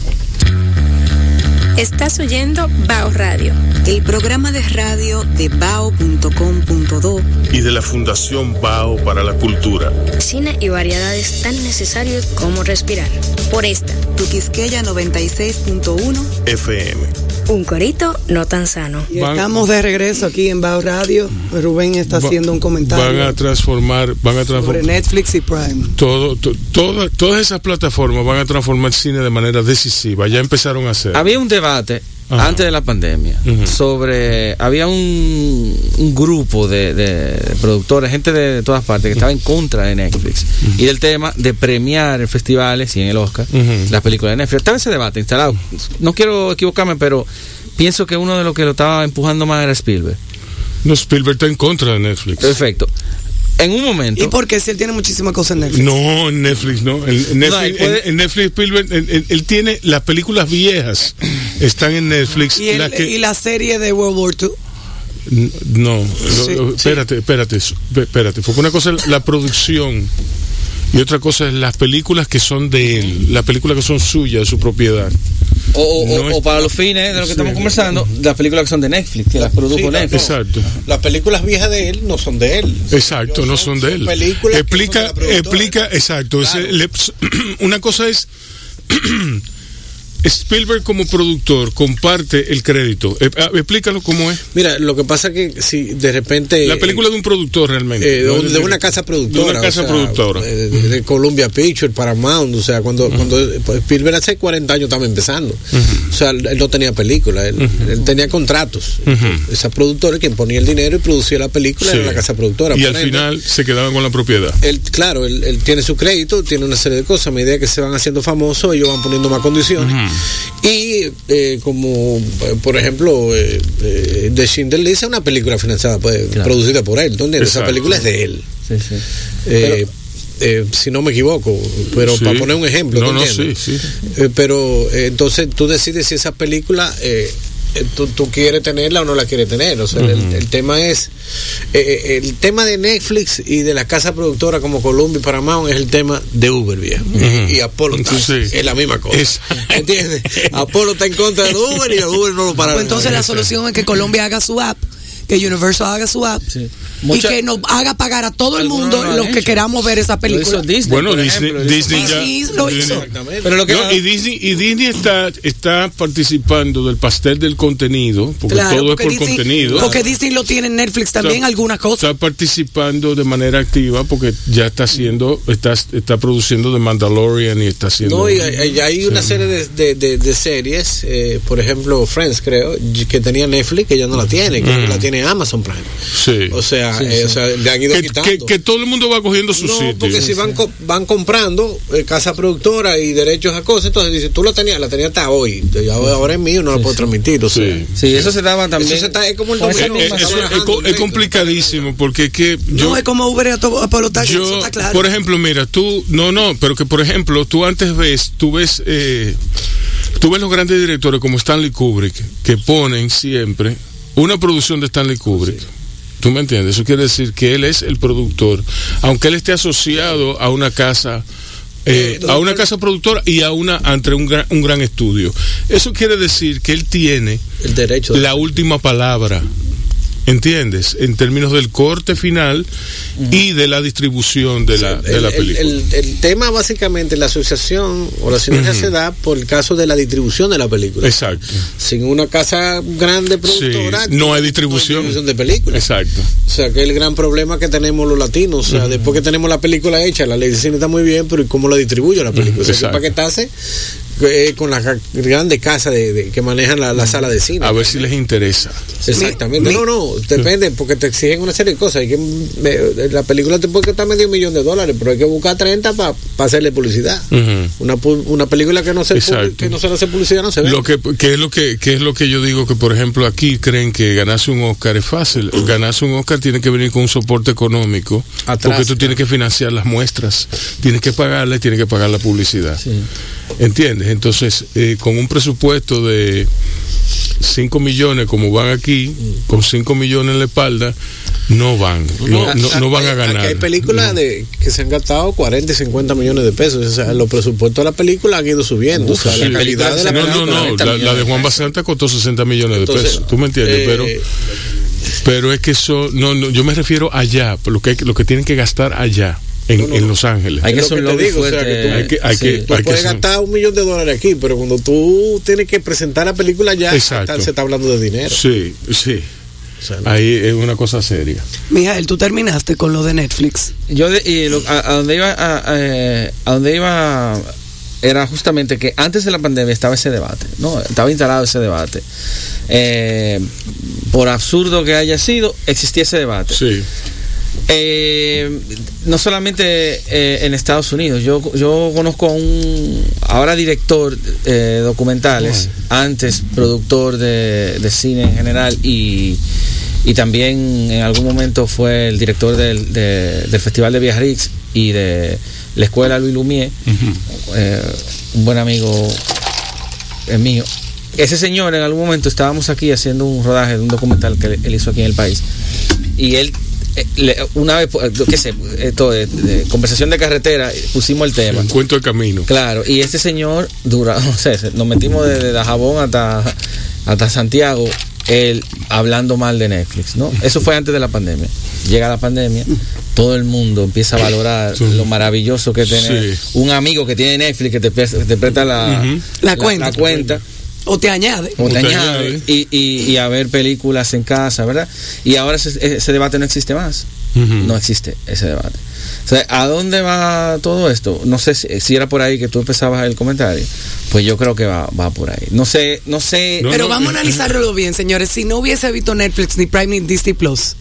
Estás oyendo Bao Radio. El programa de radio de bao.com.do y de la Fundación Bao para la Cultura. Cine y variedades tan necesarios como respirar. Por esta, Tu Quisqueya 96.1 FM. Un corito no tan sano. Y Van- estamos de regreso aquí en Bao Radio. Rubén está Va- haciendo un comentario Van a transformar, van a sobre transformar Netflix y Prime. todo, to- toda- todas esas plataformas van a transformar el cine de manera decisiva. Ya empezaron a hacer. Había un debate Ajá. antes de la pandemia sobre. Había un, un grupo de, de productores, gente de todas partes, que estaba en contra de Netflix y del tema de premiar en festivales y en el Oscar Ujú. las películas de Netflix. Estaba ese debate instalado. No quiero equivocarme, pero pienso que uno de los que lo estaba empujando más era Spielberg. No, Spielberg está en contra de Netflix. Perfecto. En un momento. ¿Y por qué si él tiene muchísimas cosas en Netflix? No, en Netflix no. En, Netflix, No, él puede- en- en Netflix Spielberg, en- en- él tiene las películas viejas, están en Netflix. ¿Y, el- las que- y la serie de World War II. No, lo- Sí, espérate, espérate, espérate, porque una cosa es la producción y otra cosa es las películas que son de él, las películas que son suyas, de su propiedad. O, o- No o- es- o para los fines de lo que Sí. estamos conversando, las películas que son de Netflix, que las produjo Sí, Netflix. Exacto. Las películas viejas de él no son de él. Exacto, no son de él. películas que Explica, son de la productora. explica, exacto. le- una cosa es Spielberg como productor comparte el crédito. Eh, ah, explícalo cómo es. Mira, lo que pasa que si de repente... La película de un productor realmente. eh, de, una casa productora. De una casa o sea, productora. eh, De, de Columbia Pictures, Paramount. O sea, cuando, cuando pues, Spielberg hace 40 años estaba empezando. O sea, él no tenía película, él, él tenía contratos. Esa productora quien ponía el dinero y producía la película Sí. era la casa productora. Y al final se quedaban con la propiedad. él, claro, él, él tiene su crédito, tiene una serie de cosas. A medida que se van haciendo famosos, ellos van poniendo más condiciones. Y eh, como, eh, por ejemplo, eh, eh, The Schindler List es una película financiada, pues, Claro. producida por él. ¿entiendes? Esa película es de él. Sí, sí. Eh, eh, si no me equivoco, pero Sí. para poner un ejemplo, No, ¿tú no, entiendes? sí, sí. Eh, pero eh, entonces tú decides si esa película tú, tú quieres tenerla o no la quieres tener. O sea, el, el tema es eh, eh, el tema de Netflix y de la casa productora como Columbia y Paramount es el tema de Uber, viejo. Y, y Apolo está- Sí. es la misma cosa. Es- ¿Entiendes? Apolo está en contra de Uber y Uber no lo para. Pues entonces la solución es que Colombia haga su app, que Universal haga su app Sí. Y Mucha- que nos haga pagar a todo el mundo lo que hecho. queramos ver esa Lo película. hizo Disney. Bueno, por Disney, ejemplo, lo hizo Disney ya. Disney lo hizo. Pero lo que No, y Disney, y Disney está, está participando del pastel del contenido, porque Claro, todo es porque por Disney- contenido. Porque Disney lo tiene en Netflix también, Está- algunas cosas. Está participando de manera activa porque ya está haciendo, está, está produciendo The Mandalorian y está haciendo. No, y hay, y hay una serie de, de- de- de series, eh, por ejemplo, Friends, creo, que tenía Netflix, que ya no la tiene, que Mm. la tiene Amazon Prime. Sí. O sea, eh, o sea le han ido que, quitando. que- que todo el mundo va cogiendo su no, sitio. porque si van, co- van comprando eh, casa productora y derechos a cosas, entonces dice, tú la tenías, la tenías hasta hoy, ahora, es mío, no la puedo transmitir. O sea, Sí. Sí, eso se daba también. Eso se está- es como el Eh, eso es, co- complicadísimo porque es que yo, no es como Uber Apolo Taxi, eso yo está claro. por ejemplo, mira, tú, no, no, pero que por ejemplo, tú antes ves, tú ves, eh, tú ves los grandes directores como Stanley Kubrick que ponen siempre una producción de Stanley Kubrick. ¿Tú me entiendes? Eso quiere decir que él es el productor, aunque él esté asociado a una casa, eh, a una casa productora y a una entre un gran, un gran estudio. Eso quiere decir que él tiene el derecho. de- la última palabra. ¿Entiendes? En términos del corte final y de la distribución de la, de el, la el- película. el- el tema básicamente la asociación o la sinergia se da por el caso de la distribución de la película. Exacto. Sin una casa grande productora, Sí, no hay distribución. de películas. Exacto. O sea, que es el gran problema que tenemos los latinos. O sea, después que tenemos la película hecha, la ley de cine está muy bien, pero ¿y cómo la distribuyo la película? O sea, que Exacto. para eh, con las ga- grandes casas de, de- que manejan la, la sala de cine. A ver si les interesa. Exactamente. Mi- no, no, depende, porque te exigen una serie de cosas. Hay que, me- la película te puede costar medio millón de dólares, pero hay que buscar 30 para hacerle publicidad. Ujú. Una, pu- una película que no, se Exacto. que no se le hace publicidad no se ve. Lo que, que es lo que, que es lo que yo digo que por ejemplo aquí creen que ganarse un Oscar es fácil. Ganarse un Oscar tiene que venir con un soporte económico Atrás, porque tú tienes que financiar las muestras, tienes que pagarle, tienes que pagar la publicidad. Sí. ¿Entiendes? Entonces, eh, con un presupuesto de 5 millones como van aquí, con 5 millones en la espalda, no van, no, no- no van a Aquí ganar. hay películas No. de que se han gastado 40 y 50 millones de pesos. O sea, los presupuestos de la película han ido subiendo. o sea, Sí. la calidad de la no, no, película. no, 40 la, la de. Juan Basanta costó 60 millones de Entonces, pesos. ¿Tú me entiendes? eh, pero pero es que eso, no, no, yo me refiero allá, por lo que, hay que- lo que tienen que gastar allá, en, No, no, en no. Los Ángeles. Hay que hacer un lobby digo, o sea, fuerte. que tú- Hay que- hay que- Tú hay puedes ser- gastar un millón de dólares aquí, pero cuando tú tienes que presentar la película ya Exacto. está- se está hablando de dinero. Sí, sí. O sea, no. Ahí es una cosa seria. Mijael, tú terminaste con lo de Netflix. Yo de- y lo- a, a donde iba a, a- a donde iba era justamente que antes de la pandemia estaba ese debate, no, estaba instalado ese debate. Eh, por absurdo que haya sido, existía ese debate. Sí. Eh, no solamente eh, en Estados Unidos, yo, yo conozco a un ahora director eh, documentales, antes productor de, de cine en general y, y también en algún momento fue el director del, de- del Festival de Biarritz y de la Escuela Louis Lumière, eh, un buen amigo mío. Ese señor en algún momento estábamos aquí haciendo un rodaje de un documental que él hizo aquí en el país. Y él una vez, eh, qué sé, esto de, de conversación de carretera, eh, pusimos el tema. Un cuento de camino. Claro, y este señor dura, no sé, nos metimos desde Dajabón hasta, hasta Santiago, él hablando mal de Netflix, ¿no? Eso fue antes de la pandemia. Llega la pandemia, todo el mundo empieza a valorar lo maravilloso que Sí. un amigo que tiene Netflix que te, pre- te presta la. La cuenta. la cuenta O te añade. o te O te añade, y, y- y a ver películas en casa, ¿verdad? Y ahora ese, ese debate no existe más. No existe ese debate. O sea, ¿a dónde va todo esto? No sé si, si era por ahí que tú empezabas el comentario. Pues yo creo que va, va por ahí. No sé, no sé. No, Pero no, vamos a analizarlo bien, señores. Si no hubiese visto Netflix, ni Prime, ni Disney Plus,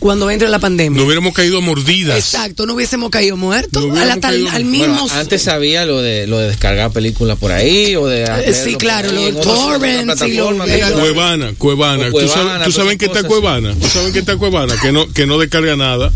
cuando entre la pandemia. No hubiéramos caído a mordidas. Exacto, no hubiésemos caído muertos. No al, hubiéramos caído- al Bueno, mismo. antes sabía lo de lo de descargar películas por ahí o de Eh, sí, claro, los torrents y los-. Cuevana, Cuevana. ¿Tú sabes, tú esas que está Cuevana? ¿Tú sabes que está Cuevana? Que no, que no descarga nada.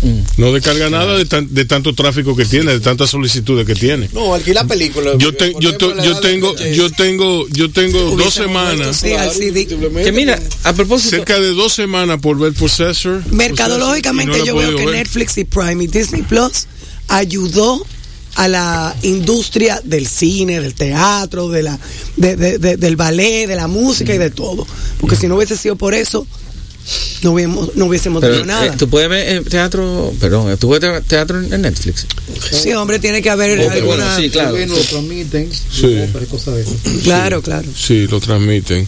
Mm. No descarga nada de, tan- de tanto tráfico que tiene, de tantas solicitudes que tiene. No, alquila película. Yo, te- yo, te- yo tengo, yo tengo, yo tengo dos semanas, sí, al CD. Que mira, a propósito, cerca de dos semanas por ver Possessor. Mercadológicamente Possessor, yo veo que ver. Netflix y Prime y Disney Plus ayudó a la industria del cine, del teatro, de la, de- de- de- del ballet, de la música y de todo. Porque si no hubiese sido por eso, no hubiésemos, no hubiésemos pero, tenido nada. eh, tú puedes ver eh, teatro, perdón, tú ves te- teatro en en Netflix. Sí, hombre, tiene que haber alguna... bueno, sí, claro. Lo transmiten, Sí. cosas de esas. Claro, claro. Sí, lo transmiten.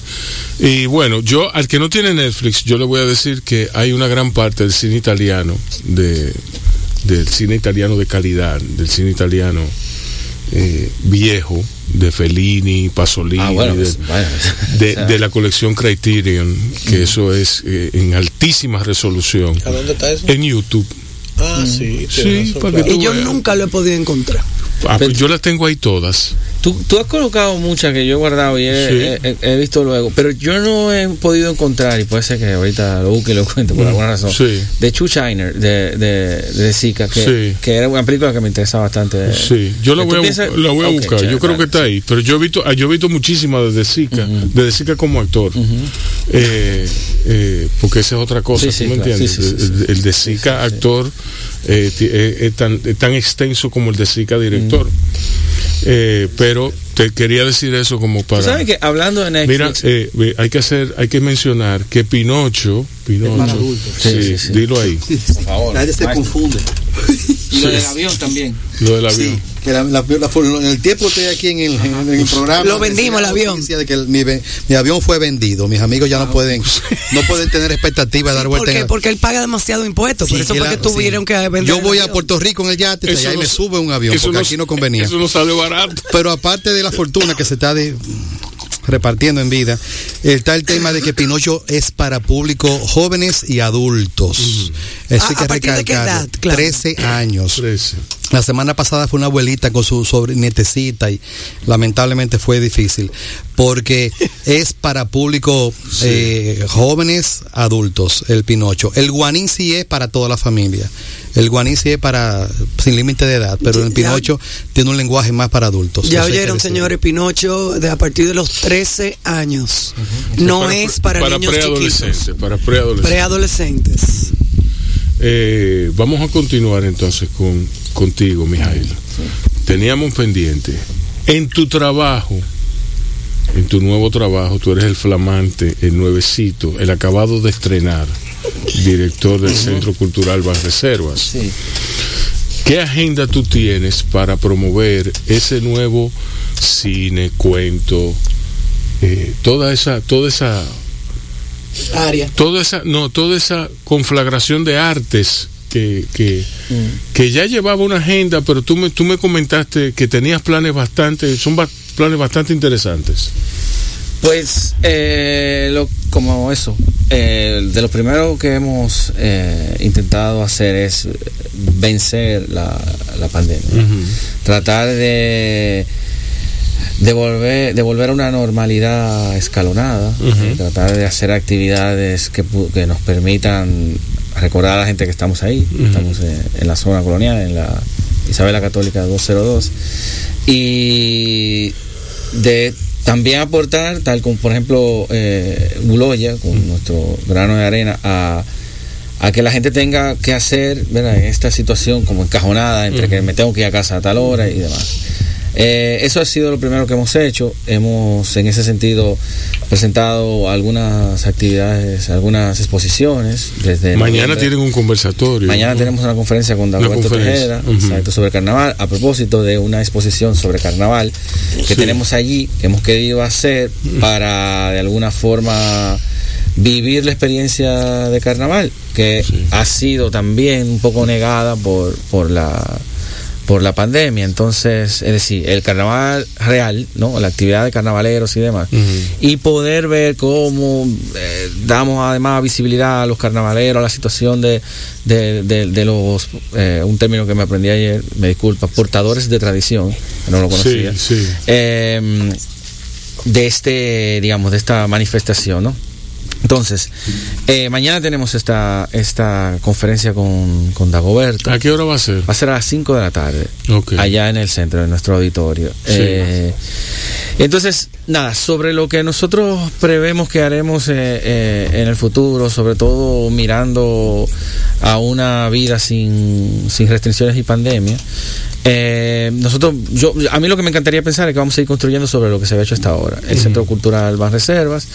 Y bueno, yo al que no tiene Netflix, yo le voy a decir que hay una gran parte del cine italiano, de, del cine italiano de calidad, del cine italiano eh, viejo, de Fellini, Pasolini, Ah, bueno, de, pues, bueno, de- la colección Criterion, que eso es eh, en altísima resolución. ¿A dónde está eso? En YouTube. Ah, sí. Y yo nunca lo he podido encontrar. Ah, pues yo las tengo ahí todas. Tú, tú has colocado muchas que yo he guardado y he, Sí. he- he visto luego, pero yo no he podido encontrar, y puede ser que ahorita lo busque y lo cuente por Mm, alguna razón, sí. de Chu Shiner, de, de, de Zika, que, Sí. que era una película que me interesa bastante. Sí, yo la ¿Tú voy a, piensas? la voy a buscar. chévere, yo creo que está ahí. Pero yo he visto, ah, yo he visto muchísimas desde Zika, desde Zika como actor. Eh, eh, porque esa es otra cosa, ¿tú me claro. entiendes? El, el de Zika actor eh, ti- es, tan, es tan extenso como el de Zika director. Eh, pero te quería decir eso como ¿Tú para. sabes que hablando de Mira, Netflix, eh, ve, hay que hacer, hay que mencionar que Pinocho, Pinocho, para adultos. sí, Sí, sí, sí. dilo ahí, por favor, gente se confunde. y lo del avión también. lo del Sí, avión. Que la- la- la- en el tiempo que estoy aquí en el, en el programa. Lo vendimos, el la avión. De que el- mi, mi avión fue vendido. Mis amigos ya no pueden no pueden tener expectativa de dar ¿Por vuelta. qué? en Porque él paga demasiado impuestos. Sí, por eso fue que tuvieron sí. que vender Yo el voy a. Puerto Rico en el yate Eso y no me sube un avión porque no aquí no convenía. Eso no sale barato. Pero aparte de la fortuna que se está de- repartiendo en vida, está el tema de que Pinocho es para público jóvenes y adultos. Eso ¿A- hay que a partir de qué recalcarlo. edad? Claro. 13 años. La semana pasada fue una abuelita con su sobrinetecita y lamentablemente fue difícil porque es para público eh, jóvenes, adultos, el Pinocho. El Guanín sí es para toda la familia. El Guanín sí es para sin límite de edad, pero el Ya- Pinocho tiene un lenguaje más para adultos. Ya oyeron, señores, Pinocho de a partir de los 13 años. No es para, niños chiquitos. para preadolescentes. Preadolescentes. Eh, vamos a continuar entonces con contigo, Mijail. Teníamos pendiente. En tu trabajo, en tu nuevo trabajo, tú eres el flamante, el nuevecito, el acabado de estrenar, director del Centro Cultural Van Reservas. Sí. ¿Qué agenda tú tienes para promover ese nuevo cine, cuento, eh, toda esa, toda esa Área. toda esa no toda esa conflagración de artes que, que, que ya llevaba una agenda pero tú me tú me comentaste que tenías planes bastante son ba- planes bastante interesantes. Pues, eh, lo, como eso, eh, de lo primero que hemos eh, intentado hacer es vencer la, la pandemia. Tratar de de volver, de volver a una normalidad escalonada, tratar de hacer actividades que, que nos permitan recordar a la gente que estamos ahí, estamos eh, en la zona colonial, en la Isabela Católica 202, y de también aportar, tal como por ejemplo eh, Buloya, con nuestro grano de arena, a, a que la gente tenga que hacer ¿verdad? en esta situación como encajonada entre que me tengo que ir a casa a tal hora y demás. Eh, eso ha sido lo primero que hemos hecho. Hemos, en ese sentido, presentado algunas actividades, algunas exposiciones. Desde Mañana noviembre. tienen un conversatorio. Mañana tenemos una conferencia con Dagoberto Tejeda exacto, sobre carnaval, a propósito de una exposición sobre carnaval que Sí. tenemos allí, que hemos querido hacer para de alguna forma vivir la experiencia de carnaval, que ha sido también un poco negada por, por la por la pandemia, entonces, es decir, el carnaval real, ¿no? La actividad de carnavaleros y demás. Y poder ver cómo eh, damos además visibilidad a los carnavaleros, a la situación de, de, de- de los, eh, un término que me aprendí ayer, me disculpa, portadores de tradición, que no lo conocía. Sí, sí. Eh, de este, digamos, de esta manifestación, ¿no? Entonces, eh, mañana tenemos esta, esta conferencia con, con Dagoberto. ¿A qué hora va a ser? Va a ser a las 5 de la tarde, allá en el centro de nuestro auditorio. Sí. Eh, entonces, nada, sobre lo que nosotros prevemos que haremos eh, en el futuro, sobre todo mirando a una vida sin, sin restricciones y pandemia, eh, nosotros, yo, a mí lo que me encantaría pensar es que vamos a ir construyendo sobre lo que se ha hecho hasta ahora. El Centro Cultural Van Reservas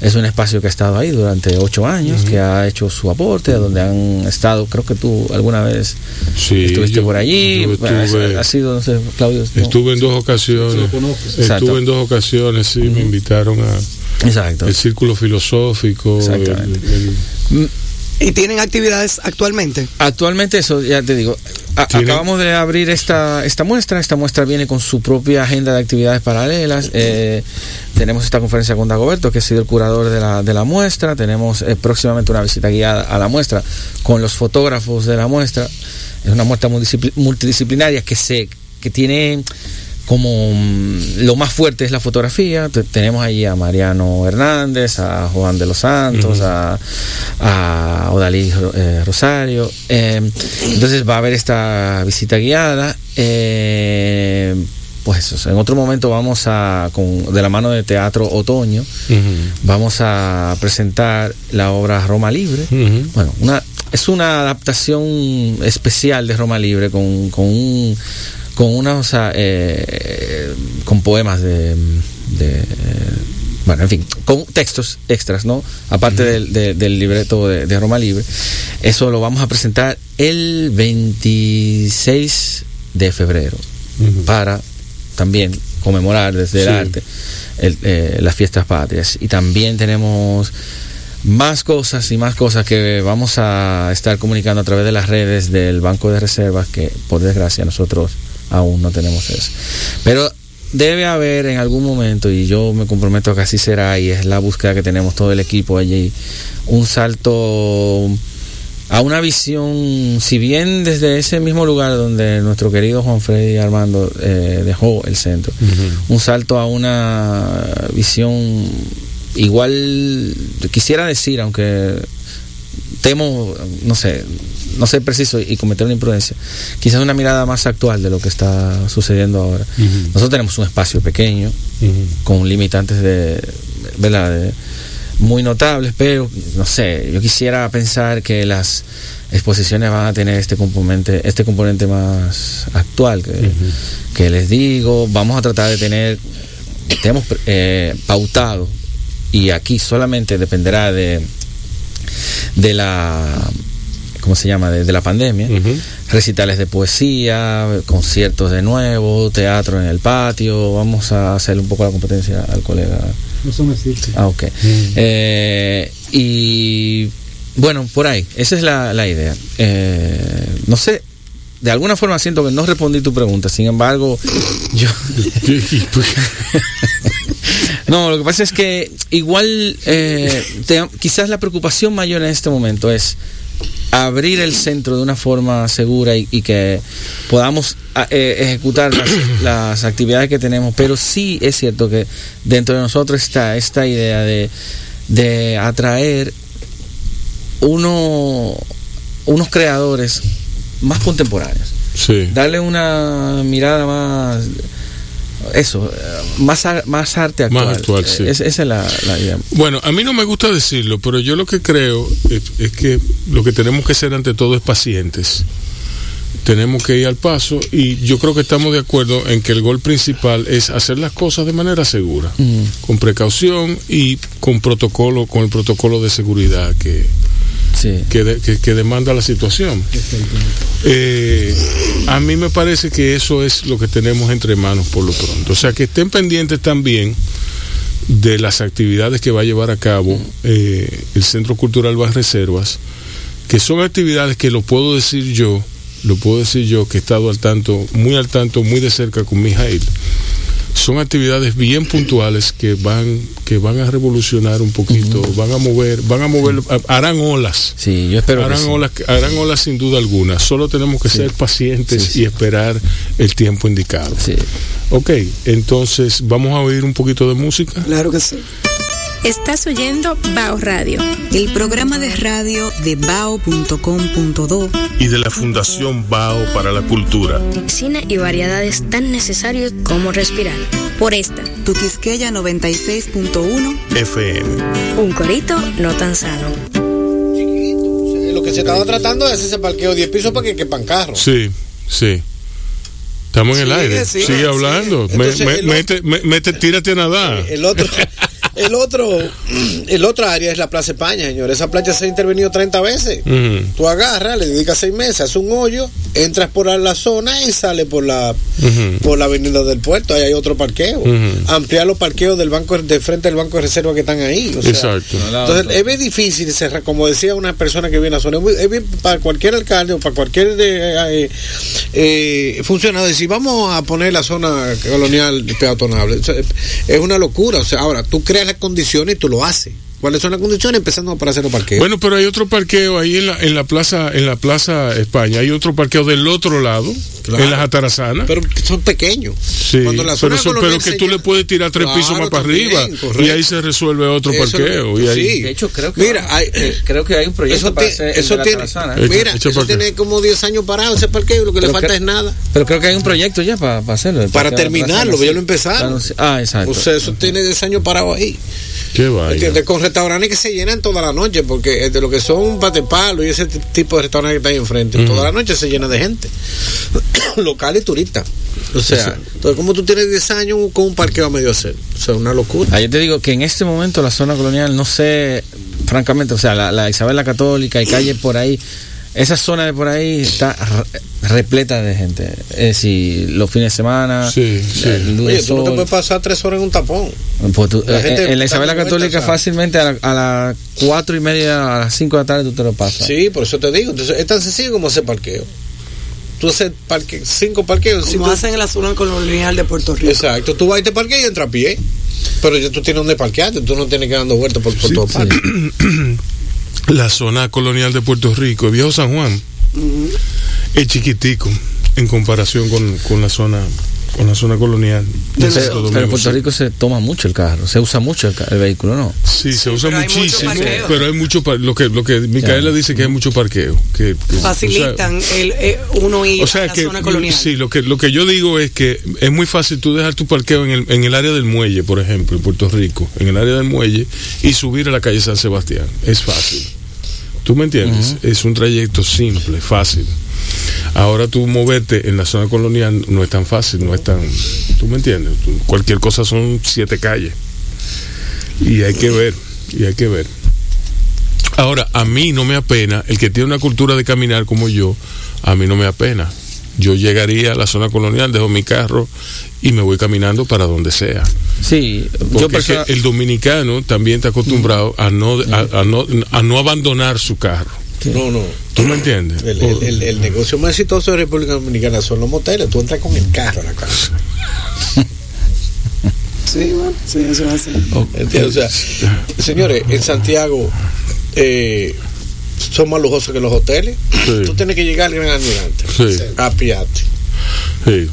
es un espacio que ha estado ahí durante ocho años, que ha hecho su aporte, donde han estado, creo que tú alguna vez Sí, estuviste yo- por allí, yo Bueno, estuve- ha- ha sido, no sé, Claudio. no. Estuve en dos ocasiones. Estuve en dos ocasiones, sí, me invitaron a Exacto. el círculo filosófico. el- ¿Y tienen actividades actualmente? Actualmente eso, ya te digo, a- acabamos de abrir esta, esta muestra, esta muestra viene con su propia agenda de actividades paralelas, eh, tenemos esta conferencia con Dagoberto, que ha sido el curador de la, de la muestra, tenemos eh, próximamente una visita guiada a la muestra con los fotógrafos de la muestra, es una muestra multidiscipli- multidisciplinaria que se que tiene como mm, lo más fuerte es la fotografía. Te- tenemos allí a Mariano Hernández, a Juan de los Santos, a, a Odalí eh, Rosario. Eh, entonces va a haber esta visita guiada. Eh, pues eso, en otro momento vamos a, con, de la mano de Teatro Otoño, vamos a presentar la obra Roma Libre. Bueno, una, es una adaptación especial de Roma Libre con, con un con sea, eh, con poemas de, de, bueno en fin con textos extras no aparte del, de- del libreto de, de Roma Libre. Eso lo vamos a presentar el 26 de febrero para también conmemorar desde el arte el, eh, las fiestas patrias. Y también tenemos más cosas y más cosas que vamos a estar comunicando a través de las redes del Banco de Reservas que por desgracia nosotros aún no tenemos eso. Pero debe haber en algún momento, y yo me comprometo a que así será, y es la búsqueda que tenemos todo el equipo allí, un salto a una visión, si bien desde ese mismo lugar donde nuestro querido Juan Freddy Armando eh, dejó el centro, un salto a una visión igual, quisiera decir, aunque temo, no sé, no ser preciso y cometer una imprudencia, quizás una mirada más actual de lo que está sucediendo ahora. Nosotros tenemos un espacio pequeño, con limitantes de, ¿verdad? de- muy notables, pero no sé, yo quisiera pensar que las exposiciones van a tener este componente, este componente más actual que, que les digo, vamos a tratar de tener, tenemos eh, pautado y aquí solamente dependerá de de la ¿cómo se llama? de, de la pandemia recitales de poesía conciertos de nuevo teatro en el patio vamos a hacer un poco la competencia al colega Eso no existe. Ah, ok. Eh, y bueno, por ahí, esa es la, la idea. Eh, no sé, de alguna forma siento que no respondí tu pregunta, sin embargo, yo... No, lo que pasa es que igual eh, te- quizás la preocupación mayor en este momento es abrir el centro de una forma segura y, y que podamos a- eh, ejecutar las, las actividades que tenemos, pero sí es cierto que dentro de nosotros está esta idea de, de atraer uno, unos creadores más contemporáneos Sí. darle una mirada más eso eh, más ar- más arte actual, Más actual, sí. Eh, es- esa es la, la idea Bueno, a mí no me gusta decirlo, pero yo lo que creo es, es que lo que tenemos que ser ante todo es pacientes. Tenemos que ir al paso y yo creo que estamos de acuerdo en que el gol principal es hacer las cosas de manera segura, con precaución y con protocolo, con el protocolo de seguridad que, sí que, de- que- que demanda la situación. Eh, a mí me parece que eso es lo que tenemos entre manos por lo pronto. O sea, que estén pendientes también de las actividades que va a llevar a cabo eh, el Centro Cultural Vas Reservas, que son actividades que lo puedo decir yo, lo puedo decir yo, que he estado al tanto, muy al tanto, muy de cerca con Mijail. Son actividades bien puntuales que van, que van a revolucionar un poquito, van a mover, van a mover, harán olas. sí yo espero que Harán sí. olas, harán olas sin duda alguna. Solo tenemos que ser pacientes Sí, sí. y esperar el tiempo indicado. Sí. Ok, entonces vamos a oír un poquito de música. Claro que sí. Estás oyendo Bao Radio. El programa de radio de bao.com.do y de la Fundación Bao para la Cultura. Cine y variedades tan necesarios como respirar. Por esta. Tuquisqueya 96.1 FM. Un corito no tan sano. Lo que se estaba tratando es ese parqueo 10 pisos para que quepan carros. Sí, sí. Estamos en el Sigue, aire. sigue, Sigue, sigue. hablando. Me- Entonces, me- el mete, me- mete- tírate a nadar. El otro, el otro, el otro área es la Plaza España, señor. Esa playa se ha intervenido 30 veces. Tú agarras, le dedicas seis meses, haces un hoyo, entras por la zona y sales por la por la avenida del puerto. Ahí hay otro parqueo. Ampliar los parqueos del banco de frente del banco de reserva que están ahí. o sea, Exacto. Entonces, es bien difícil cerrar, como decía una persona que viene a la zona, es bien para cualquier alcalde o para cualquier eh, eh, funcionario decir, vamos a poner la zona colonial peatonable. O sea, es una locura. O sea, ahora, tú creas las condiciones y tú lo haces. ¿Cuáles son las condiciones? Empezando por hacer los parqueos. Bueno, pero hay otro parqueo ahí en la, en la plaza, en la plaza España. Hay otro parqueo del otro lado, Claro. en las Atarazanas. pero son pequeños. Sí, Cuando la pero, zona eso- pero que tú le puedes tirar tres Claro, pisos más para arriba correcto. y ahí se resuelve otro Eso- parqueo. y ahí, sí. de hecho creo que Mira, hay- eh, creo que hay un proyecto Eso, para ti- hacer el eso de tiene, mira, eso tiene como 10 años parado ese parqueo, lo que le falta que- es nada. pero creo que hay un proyecto ya para, para hacerlo Para terminarlo, ya lo empezaron. Ah exacto O sea, eso tiene 10 años parado ahí. Qué. Con restaurantes que se llenan toda la noche, porque de lo que son patepalo y ese tipo de restaurantes que está ahí enfrente, toda la noche se llena de gente. Local y turistas. O sea, entonces, como tú tienes 10 años con un parqueo a medio hacer? O sea, una locura. Yo te digo que en este momento la zona colonial, no sé, francamente, o sea, la, la Isabel la Católica y calle por ahí, esa zona de por ahí está re- repleta de gente. Es decir, los fines de semana, Sí, sí. el luz Oye, de tú no te puedes pasar 3 horas en un tapón. Pues tú- la eh, gente en la Isabel la dando Católica fácilmente a, la- a las cuatro y media, a las cinco de la tarde tú te lo pasas. Sí, por eso te digo. Entonces, es tan sencillo como hacer parqueo. Tú haces parque, cinco parqueos. Como cinco- hacen en la zona colonial de Puerto Rico. Exacto, tú vas y te parqueas y entras a pie. Pero ya tú tienes donde parquearte, tú no tienes que dando vueltas por, por Sí, todo sí. La zona colonial de Puerto Rico, el viejo San Juan, es chiquitico en comparación con, con la zona con la zona colonial. de Pero, en Puerto sí. Rico se toma mucho el carro, se usa mucho el, el vehículo, ¿no? Sí, se usa pero hay mucho muchísimo, parqueo. pero hay mucho lo que lo que Micaela Ya. dice que hay mucho parqueo, que, que- Facilitan el, eh, uno ir o sea, a la que zona colonial. sí, lo que lo que yo digo es que es muy fácil tú dejar tu parqueo en el, en el área del muelle, por ejemplo, en Puerto Rico, en el área del muelle y subir a la calle San Sebastián, es fácil. ¿Tú me entiendes? Es un trayecto simple, fácil. Ahora tú moverte en la zona colonial no es tan fácil, no es tan... ¿Tú me entiendes? Tú- cualquier cosa son siete calles. Y hay que ver, y hay que ver. Ahora, a mí no me apena, el que tiene una cultura de caminar como yo, a mí no me apena. Yo llegaría a la zona colonial, dejo mi carro y me voy caminando para donde sea. Sí, yo Porque persona- el dominicano también está acostumbrado a no, a, a no, a no abandonar su carro. No, no. ¿Tú me entiendes? El, el- el- el negocio más exitoso de República Dominicana son los moteles. Tú entras con el carro a la casa. Sí, bueno, sí, eso es así. ¿Entiendes? O sea, señores, en Santiago eh, son más lujosos que los hoteles. Sí. Tú tienes que llegar al gran almirante, Sí. apiarte, Sí.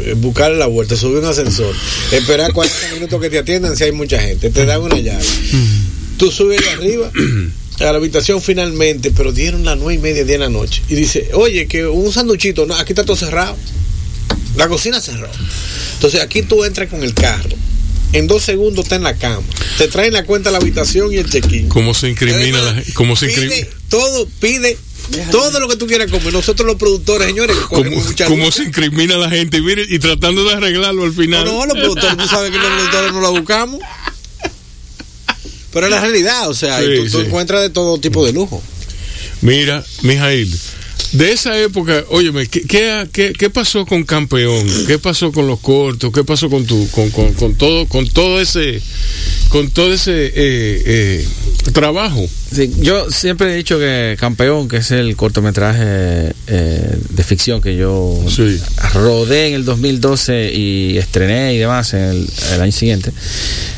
eh, buscarle la vuelta, subir un ascensor, esperar 40 minutos que te atiendan si hay mucha gente, te dan una llave. Tú subes allá arriba a la habitación finalmente, pero dieron las nueve y media, diez de la noche. Y dice, oye, que un sanduchito, no, aquí está todo cerrado. La cocina cerró. Entonces aquí tú entras con el carro. En dos segundos está en la cama. Te traen la cuenta a la habitación y el check-in. ¿Cómo se incrimina la Además? ¿Cómo se pide incrimina? todo, pide todo lo que tú quieras comer. Nosotros los productores, señores, que ¿Cómo, cogemos mucha cómo lucha. se incrimina la gente? Y, mire, y tratando de arreglarlo al No, final. no, los productores, tú sabes que los productores no la buscamos. Pero es la realidad, o sea, Sí, tú, tú sí. encuentras de todo tipo de lujo. Mira, Mijail, de esa época, óyeme, ¿qué, qué, qué, qué pasó con Campeón? ¿Qué pasó con los cortos? ¿Qué pasó con tu, con, con, con todo, con todo ese, con todo ese eh, eh, trabajo? Sí, yo siempre he dicho que Campeón, que es el cortometraje eh, de ficción que yo Sí. rodé en el 2012 y estrené y demás en el, el año siguiente,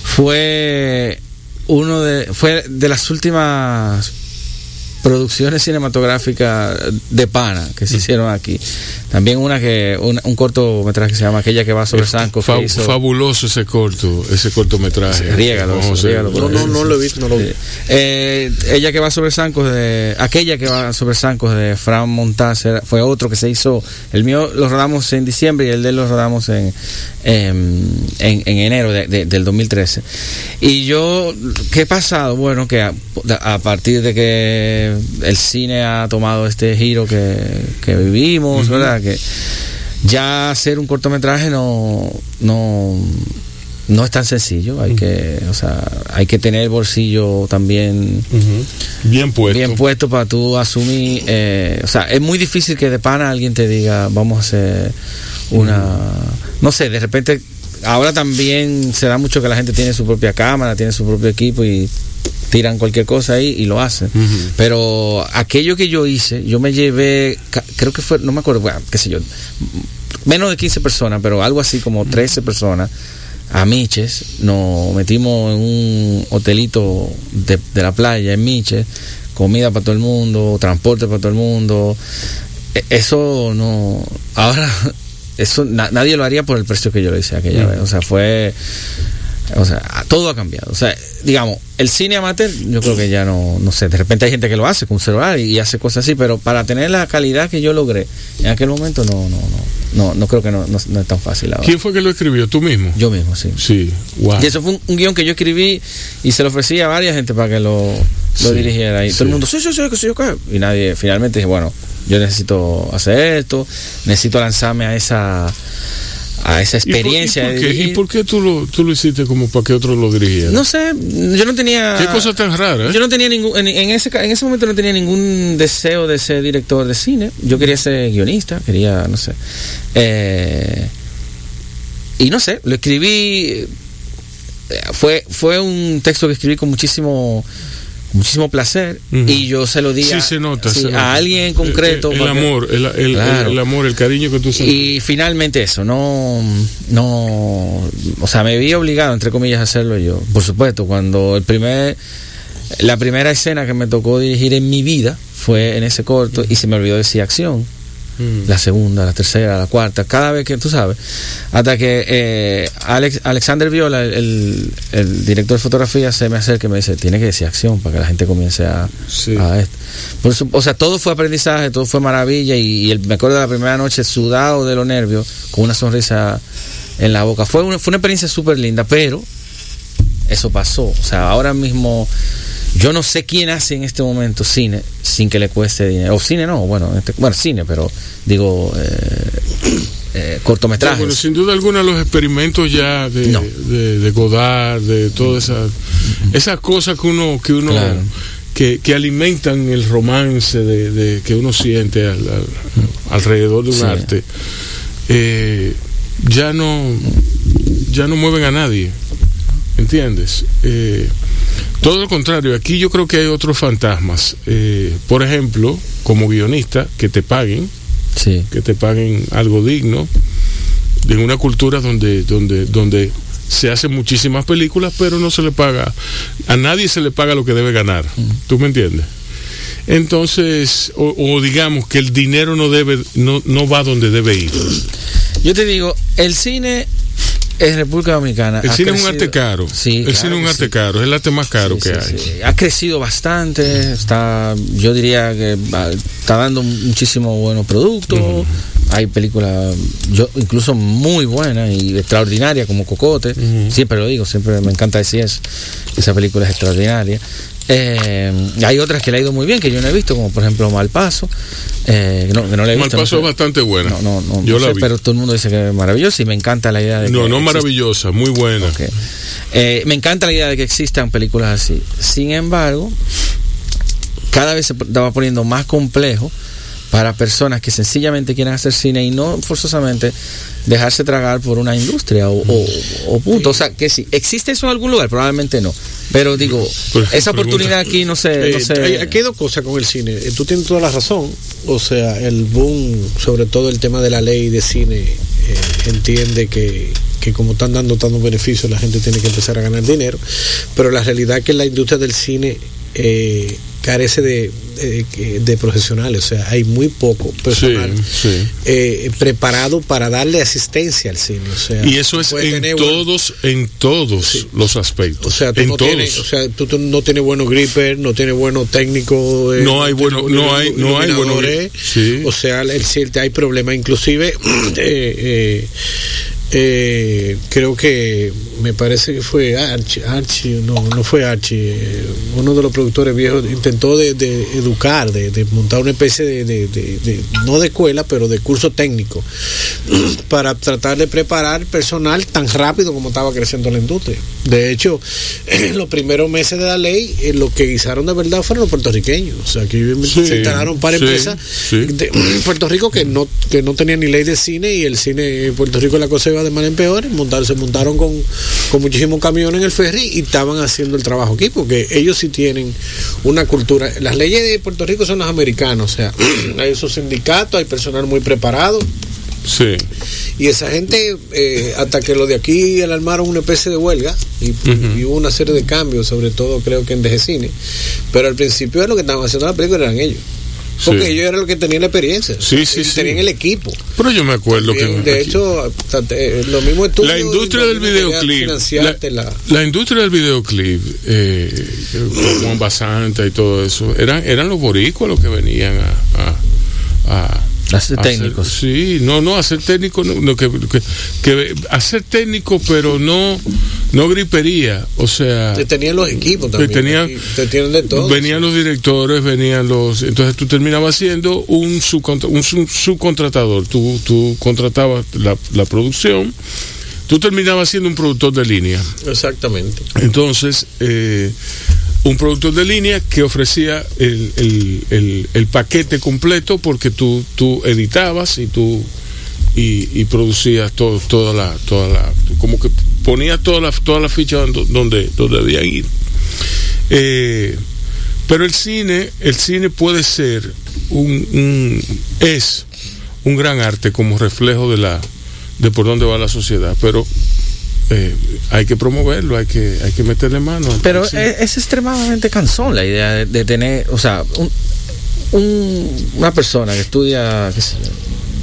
fue uno de fue de las últimas producciones cinematográficas de pana que Mm. se hicieron aquí. También una que un, un cortometraje que se llama Aquella que va sobre Sanco Fa- que hizo Fabuloso ese corto, ese cortometraje. A eso, riégalo, No, no, no lo he visto, no lo vi. Eh, ella que va sobre Sancos de aquella que va sobre Sancos de Fran Montaz fue otro que se hizo el mío lo rodamos en diciembre y el de él lo rodamos en en, en- en enero de- de- del 2013 y yo qué ha pasado bueno que a, a partir de que el cine ha tomado este giro que, que vivimos verdad que ya hacer un cortometraje no no no es tan sencillo. Hay que o sea hay que tener el bolsillo también. Bien puesto. bien puesto para tú asumir eh, o sea es muy difícil que de pana alguien te diga vamos a hacer una no sé de repente ahora también se da mucho que la gente tiene su propia cámara tiene su propio equipo y tiran cualquier cosa ahí y lo hacen pero aquello que yo hice yo me llevé creo que fue no me acuerdo bueno, qué sé yo menos de 15 personas pero algo así como 13 personas a Miches, nos metimos en un hotelito de, de la playa en Miches, comida para todo el mundo, transporte para todo el mundo. E- Eso no, ahora, eso na- nadie lo haría por el precio que yo lo hice aquella vez. O sea, fue, o sea, todo ha cambiado. O sea, digamos, el cine amateur, yo creo que ya no, no sé, de repente hay gente que lo hace con un celular y, y hace cosas así, pero para tener la calidad que yo logré en aquel momento, no, no, no, no, no creo que no, no- no es tan fácil ahora. ¿Quién fue que lo escribió? ¿Tú mismo? Yo mismo, sí. Sí, wow. Y eso fue un, un guion que yo escribí y se lo ofrecí a varias gente para que lo, lo Sí, dirigiera. Y todo sí. el mundo, sí, sí, sí, sí, yo qué. Y nadie, finalmente dije, bueno, yo necesito hacer esto, necesito lanzarme a esa a esa ¿Y por- experiencia ¿Y por, qué, dirigir. ¿Y por qué tú lo, tú lo hiciste como para que otro lo dirigiera? No sé, yo no tenía. Qué cosa tan rara, ¿eh? Yo no tenía ningún. En, en ese, en ese momento no tenía ningún deseo de ser director de cine. Yo quería ser guionista, quería, no sé. Eh, y no sé, lo escribí. eh, Fue, fue un texto que escribí con muchísimo muchísimo placer y yo se lo di Sí, a, se nota, sí, se a nota. alguien en concreto El, amor, el, el- Claro. el amor, el cariño que tú sientes. y finalmente eso, no, no, o sea, me vi obligado, entre comillas, a hacerlo yo. Por supuesto, cuando el primer, la primera escena que me tocó dirigir en mi vida fue en ese corto y se me olvidó decir acción. Mm. La segunda, la tercera, la cuarta, cada vez que tú sabes, hasta que eh, Alex, Alexander Viola, el, director de fotografía, se me acerca y me dice: Tiene que decir acción para que la gente comience a, Sí. a esto. Por su- o sea, todo fue aprendizaje, todo fue maravilla y, y el- me acuerdo de la primera noche sudado de los nervios, con una sonrisa en la boca. Fue una, fue una experiencia súper linda, pero eso pasó. O sea, ahora mismo yo no sé quién hace en este momento cine sin que le cueste dinero. O cine no, bueno, este- bueno, cine, pero digo, eh, eh, cortometrajes. Bueno, sin duda alguna los experimentos ya de, No. de, de Godard, de todas esas esas cosas que uno que uno Claro. que, que alimentan el romance de, de- que uno siente al- al- alrededor de un Sí. arte, eh, ya no ya no mueven a nadie, ¿entiendes? Eh, todo lo contrario, aquí yo creo que hay otros fantasmas. Eh, por ejemplo, como guionista, que te paguen, Sí. que te paguen algo digno en una cultura donde donde donde se hacen muchísimas películas, pero no se le paga, a nadie se le paga lo que debe ganar. ¿Tú me entiendes? Entonces, o, o digamos que el dinero no debe, no, no va donde debe ir. Yo te digo, el cine en República Dominicana. El cine es un arte caro. Sí, el claro cine es un arte sí. caro, es el arte más caro Sí, que hay. Ha crecido bastante, está, yo diría que ah, está dando muchísimos buenos productos. Hay películas, yo incluso muy buenas y extraordinarias como Cocote. Siempre lo digo, siempre me encanta decir eso. Esa película es extraordinaria. Eh, hay otras que le ha ido muy bien que yo no he visto, como por ejemplo Malpaso. Eh, no, que no la he visto. no Malpaso sé. es bastante buena. No, no, no, Yo no la sé, vi. pero todo el mundo dice que es maravillosa y me encanta la idea de No, que no maravillosa, muy buena. Eh, me encanta la idea de que existan películas así. Sin embargo, cada vez se va poniendo más complejo para personas que sencillamente quieren hacer cine y no forzosamente dejarse tragar por una industria o, o- o punto. O sea, que si existe eso en algún lugar, probablemente no. Pero digo, Pues, esa pregunta. oportunidad aquí no sé, no sé. hay- aquí hay dos cosas con el cine. Eh, Tú tienes toda la razón. O sea, el boom, sobre todo el tema de la ley de cine, eh, entiende que, que como están dando tantos beneficios, la gente tiene que empezar a ganar dinero. Pero la realidad es que la industria del cine eh, carece de, de, de profesionales. O sea, hay muy poco personal Sí, sí. eh, preparado para darle asistencia al cine. O sea, Y eso es en tener todos, en todos los aspectos. o sea, tú en no todos. tienes, o sea, tú, no tienes buenos grippers, no tienes buenos técnicos. eh, No hay buenos no hay- no hay buenos. O sea, el hay problemas. Inclusive, eh, creo que me parece que fue Archie, Archie no, no fue Archie, eh, uno de los productores viejos intentó de, de educar, de, de montar una especie de, no de escuela, pero de curso técnico, para tratar de preparar personal tan rápido como estaba creciendo la industria. De hecho, en los primeros meses de la ley, eh, lo que guisaron de verdad fueron los puertorriqueños. O sea, que Sí, se instalaron para sí, empresas sí. de Puerto Rico que no que no tenía ni ley de cine y el cine en Puerto Rico la cosa iba de mal en peor montar, se montaron con, con muchísimos camiones en el ferry y estaban haciendo el trabajo aquí porque ellos sí tienen una cultura las leyes de Puerto Rico son las americanas o sea hay esos sindicatos hay personal muy preparado Sí. y esa gente, eh, hasta que los de aquí alarmaron una especie de huelga y, y hubo una serie de cambios, sobre todo creo que en DGCine. Pero al principio lo que estaban haciendo la película eran ellos. Porque Sí. ellos eran los que tenían la experiencia. Sí, sí, sí. Tenían el equipo. Pero yo me acuerdo Bien, que. de hecho, eh, lo mismo estudios. la industria del videoclip la, la- la industria del videoclip eh, con Juan Basanta y todo eso eran eran los boricuas los que venían a, a, a- Hacer técnicos. sí no no hacer técnico no, no, que, que, que hacer técnico pero no no gripería o sea Te tenían los equipos también. tenían- te tienen de todo. venían los directores venían los entonces tú terminabas siendo un, subcontra- un sub- subcontratador tú, tú contratabas la, la producción tú terminabas siendo un productor de línea Exactamente. entonces, eh, un productor de línea que ofrecía el, el- el- paquete completo porque tú, tú editabas y tú y, producías todo, toda la, toda la, como que ponías todas las todas las fichas donde, donde, donde debían ir. Eh, pero el cine, el cine puede ser un, un- es un gran arte como reflejo de la de por dónde va la sociedad, pero eh, hay que promoverlo, hay que hay que meterle mano. Pero es, es extremadamente cansón la idea de, de tener, o sea, un- un- una persona que estudia qué sé yo,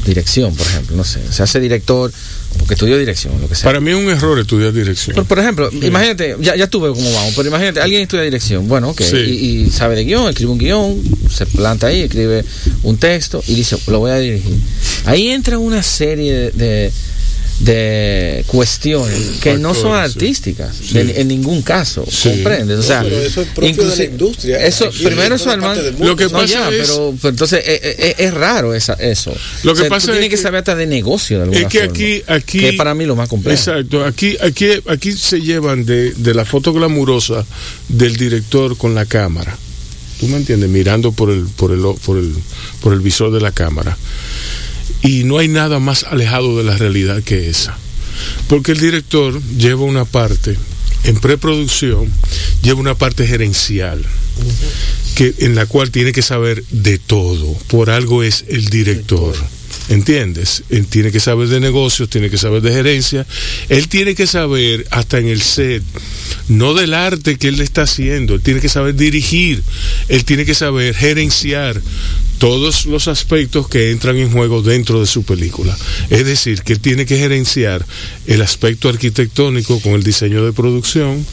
dirección, por ejemplo, no sé, se hace director porque estudió dirección, lo que sea. Para mí es un error estudiar dirección. Por, por ejemplo, imagínate, ya, ya tú ves cómo vamos, pero imagínate, alguien estudia dirección, bueno, ok, Sí. y, y sabe de guion, escribe un guion, se planta ahí, escribe un texto y dice, lo voy a dirigir. Ahí entra una serie de, de, de cuestiones que no son sí. artísticas, Sí. de- en ningún caso, Sí. ¿comprendes? O sea, pero eso es propio de la industria. Eso, Aquí, primero eso, hermano. Lo que no, pasa ya, es- pero, pero entonces eh, eh, eh, es, raro esa, eso. Lo que O sea, pasa tú es tienes que, que- saber hasta de negocio de alguna Es que forma, aquí, aquí. que es para mí lo más complejo. Exacto. Aquí, aquí, aquí se llevan de, de la foto glamurosa del director con la cámara. ¿Tú me entiendes? Mirando por el, por el, por el, por el visor de la cámara. Y no hay nada más alejado de la realidad que esa. Porque el director lleva una parte, en preproducción, lleva una parte gerencial. Que, en la cual tiene que saber de todo. Por algo es el director. ¿entiendes? Él tiene que saber de negocios, tiene que saber de gerencia, él tiene que saber hasta en el set, no del arte que él está haciendo, él tiene que saber dirigir, él tiene que saber gerenciar todos los aspectos que entran en juego dentro de su película. Es decir, que él tiene que gerenciar el aspecto arquitectónico con el diseño de producción,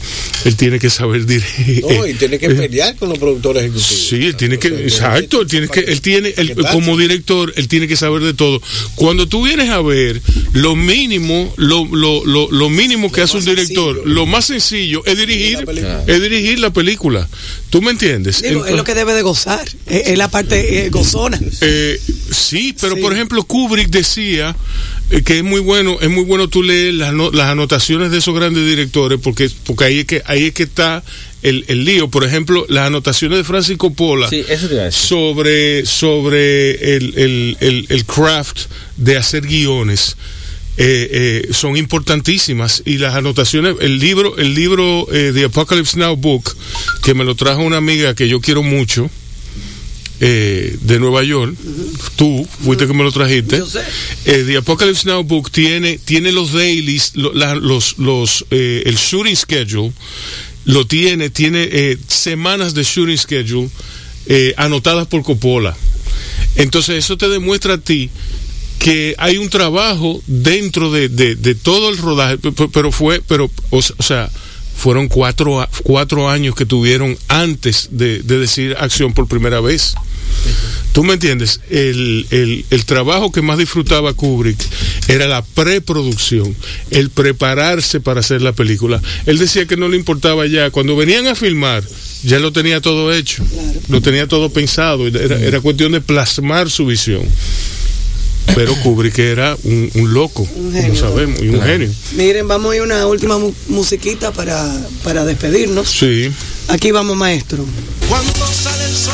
él tiene que saber dirigir... No, y tiene que pelear con los productores ejecutivos. Sí, él tiene que, exacto, él tiene que, él tiene, él, como director, él tiene que saber de todo. Cuando tú vienes a ver lo mínimo, lo, lo, lo, lo mínimo que Lo hace un director, sencillo. lo más sencillo es dirigir, La película. es dirigir la película. ¿Tú me entiendes? Digo, es lo que debe de gozar. Es, es la parte eh, gozona. Eh, sí, pero Sí. por ejemplo Kubrick decía eh, que es muy bueno, es muy bueno tú leer las, no- las anotaciones de esos grandes directores porque porque ahí es que ahí es que está el, el lío. Por ejemplo, las anotaciones de Francis Coppola Sí, eso te iba a decir. sobre sobre el, el, el, el craft de hacer guiones. eh, eh, son importantísimas y las anotaciones el libro el libro eh, The Apocalypse Now book que me lo trajo una amiga que yo quiero mucho eh, de Nueva York, tú fuiste que me lo trajiste. Yo sé. Eh, The Apocalypse Now Book tiene, tiene los dailies, lo- la- los, los, eh, el shooting schedule, lo tiene, tiene eh, semanas de shooting schedule anotadas por Coppola. Entonces eso te demuestra a ti que hay un trabajo dentro de, de- de todo el rodaje, pe- pe- pero fue, pero, o, o sea, fueron cuatro, cuatro años que tuvieron antes de, de decir acción por primera vez. ¿Tú me entiendes? El, el- el trabajo que más disfrutaba Kubrick era la preproducción, el prepararse para hacer la película. Él decía que no le importaba ya, cuando venían a filmar, ya lo tenía todo hecho, lo tenía todo pensado, era, era cuestión de plasmar su visión. Pero Kubrick era un, un loco, Un como genio. sabemos, y un genio. Miren, vamos a ir a una última mu- musiquita para, para despedirnos. Sí. Aquí vamos, maestro. Cuando sale el sol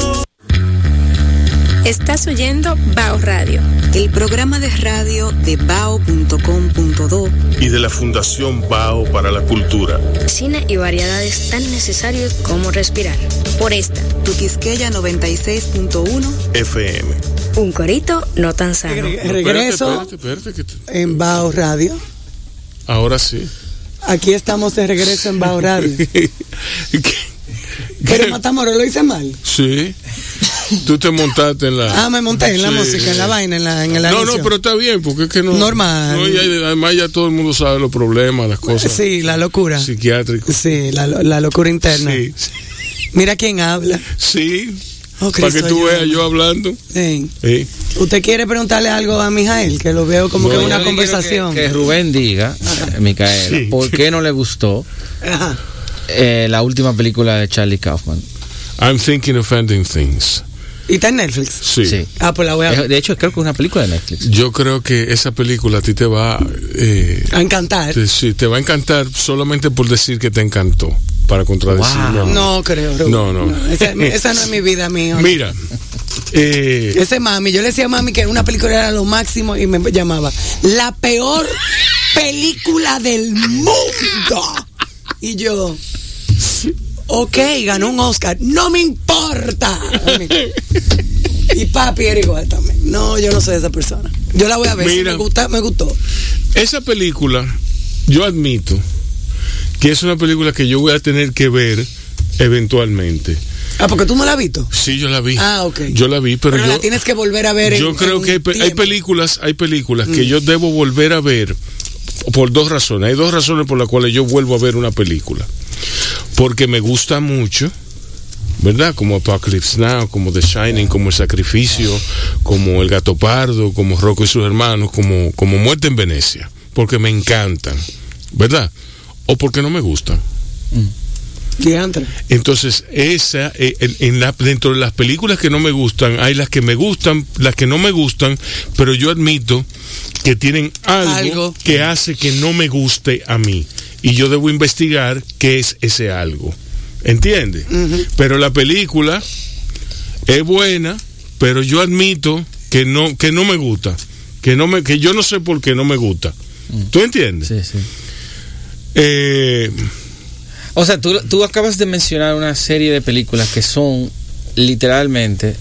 Estás oyendo Bao Radio. El programa de radio de bao.com.do y de la Fundación Bao para la Cultura. Cine y variedades tan necesarios como respirar. Por esta, Tu Quisqueya 96.1 FM. un corito no tan sano. Regre- No, Regreso espérate, espérate, espérate, en Bao Radio. ahora sí. Aquí estamos de regreso en Bao Radio. Pero Matamoros lo hice mal. Sí. Tú te montaste en la. Ah, me monté en la Sí. música, en la vaina, en la en el No, no, pero está bien, porque es que no. Normal. No, y hay- además ya todo el mundo sabe los problemas, las cosas Sí, la locura. psiquiátricas. Sí, la, la locura interna. Sí, Mira quién habla. sí. Oh, Para que tú veas yo hablando. Sí. Sí. ¿Usted quiere preguntarle algo a Mijael? Que lo veo como No, que es una conversación. Que, que Rubén diga, eh, Micaela, Sí. ¿por qué no le gustó Ajá. eh, la última película de Charlie Kaufman? I'm thinking of ending things. ¿Y está en Netflix? Sí. Sí. Ah, pues la voy a, Eh, De hecho, creo que es una película de Netflix. Yo creo que esa película a ti te va. Eh, a encantar. te, sí, te va a encantar solamente por decir que te encantó. Para contradecirme. Wow. No creo, Rubén. No, no. Esa, esa no es mi vida, mío. Mira. Eh, Ese mami, yo le decía a mami que una película era lo máximo y me llamaba la peor película del mundo. Y yo, ok, ganó un Oscar, no me importa. Y papi era igual también. No, yo no soy esa persona. Yo la voy a ver. Si Mira. me gusta, me gustó. esa película, yo admito que es una película que yo voy a tener que ver eventualmente. Ah, porque tú no la has visto. Sí, yo la vi. Ah, ok. Yo la vi, pero, Pero yo, la tienes que volver a ver. en- yo creo en que hay. Mm. películas, hay películas que yo debo volver a ver por dos razones. Hay dos razones por las cuales yo vuelvo a ver una película. Porque me gusta mucho, ¿verdad? Como Apocalypse Now, como The Shining, como El Sacrificio, como El Gato Pardo, como Rocco y sus hermanos, como, como Muerte en Venecia. Porque me encantan, ¿verdad? O porque no me gustan. Diantre. Entonces, esa, eh, en, en la, dentro de las películas que no me gustan, hay las que me gustan, las que no me gustan, pero yo admito que tienen algo, Algo. que hace que no me guste a mí. Y yo debo investigar qué es ese algo. ¿Entiende? Pero la película es buena, pero yo admito que no, que no me gusta. Que, no me, que yo no sé por qué no me gusta. ¿Tú entiendes? Sí, sí. Eh, O sea, tú, tú acabas de mencionar una serie de películas que son literalmente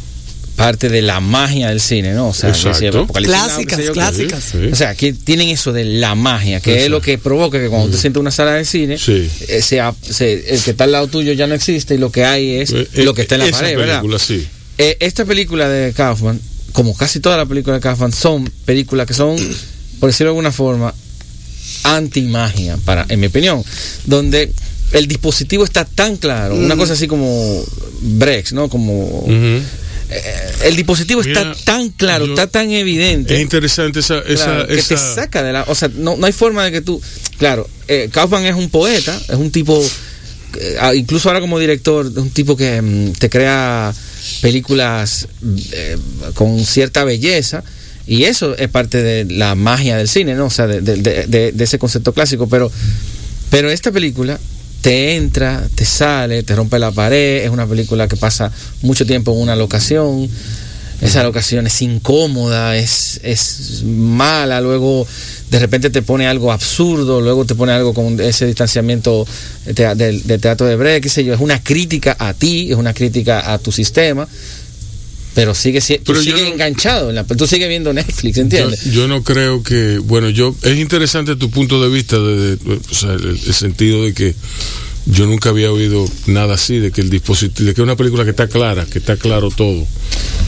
parte de la magia del cine, ¿no? O sea, Clásicas, sé yo, clásicas. Sí. O sea, que tienen eso de la magia, que es lo que provoca que cuando tú sientes una sala de cine, Sí. eh, sea- se- el que está al lado tuyo ya no existe y lo que hay es eh, lo que está en la esa pared, ¿verdad? película, sí. Eh, esta película de Kaufman, como casi toda la película de Kaufman, son películas que son, por decirlo de alguna forma, anti-magia, para, en mi opinión, donde el dispositivo está tan claro, una cosa así como Brex, ¿no? Como eh, el dispositivo Mira, está tan claro, yo- está tan evidente. Es interesante esa, esa, Claro, que te saca de la. O sea, no, no hay forma de que tú. Claro, eh, Kaufman es un poeta, es un tipo. eh, incluso ahora como director, es un tipo que mm, te crea películas eh, con cierta belleza. Y eso es parte de la magia del cine, ¿no? O sea, de, de- de- de- de ese concepto clásico. Pero, pero esta película te entra, te sale, te rompe la pared. Es una película que pasa mucho tiempo en una locación. Esa locación es incómoda, es, es mala, luego de repente te pone algo absurdo, luego te pone algo con ese distanciamiento de, teatro de Brecht, qué sé yo, es una crítica a ti, es una crítica a tu sistema, pero sigue si- tú Pero sigues no- enganchado, en la- tú sigues viendo Netflix, ¿entiendes? yo no creo que, bueno, yo es interesante tu punto de vista, de, de- o sea, el, el sentido de que yo nunca había oído nada así, de que el dispositivo, de que es una película que está clara, que está claro todo.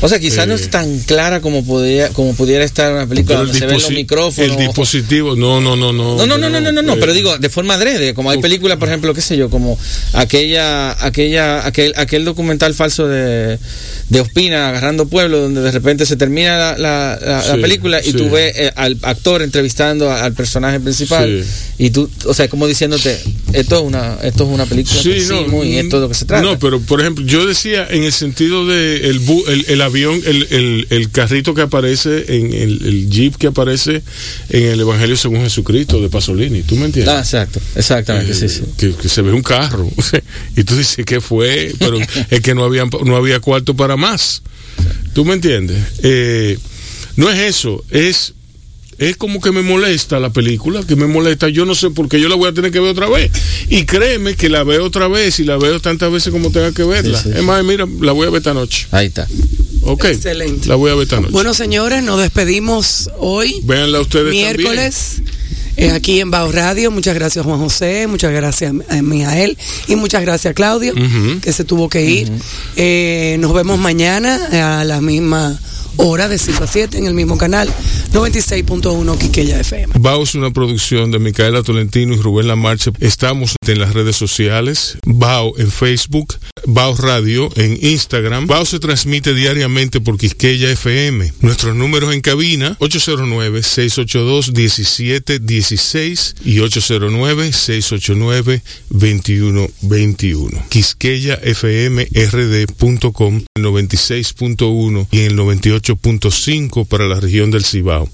O sea, quizás no Eh, es tan clara como podría, como pudiera estar una película donde se ven los micrófonos. el dispositivo, no, no, no, no. No, no, no, no, no, no, no, eh, pero digo, de forma adrede, como hay películas, por ejemplo, qué sé yo, como aquella, aquella, aquel, aquel documental falso de, de Ospina agarrando pueblo, donde de repente se termina la, la- la- la Sí, película y sí. tú ves eh, al actor entrevistando a- al personaje principal Sí. y tú, o sea, como diciéndote, esto es una, esto es una película Sí, que sí, no, muy, esto es lo que se trata. No, pero por ejemplo, yo decía en el sentido de el, bu- el, el avión, el, el, el carrito que aparece en el, el jeep que aparece en el Evangelio según Jesucristo de Pasolini, ¿tú me entiendes? Ah, exacto, exactamente, Eh, sí, sí. Que, que se ve un carro y tú dices que fue, pero es que no había, no había cuarto para más. ¿Tú me entiendes? Eh, no es eso, es es como que me molesta la película, que me molesta, yo no sé por qué yo la voy a tener que ver otra vez. Y créeme que la veo otra vez y la veo tantas veces como tenga que verla. Sí, sí. Es más, mira, la voy a ver esta noche. Ahí está. Ok. Excelente. La voy a ver esta noche. Bueno, señores, nos despedimos hoy, Véanla ustedes miércoles, aquí en Bao Radio. Muchas gracias, Juan José. Muchas gracias a Mijael. Y muchas gracias, Claudio, Ujú. que se tuvo que ir. Eh, nos vemos mañana a la misma hora, de 5 a 7, en el mismo canal, 96.1 Quiqueya FM. Bao es una producción de Micaela Tolentino y Rubén Lamarche. Estamos en las redes sociales. Bao en Facebook, Bao Radio en Instagram. Bao se transmite diariamente por Quisqueya FM. Nuestros números en cabina 809-682-1716 y 809-689-2121. QuisqueyaFMRD.com 96.1 y en el 98.5 para la región del Cibao.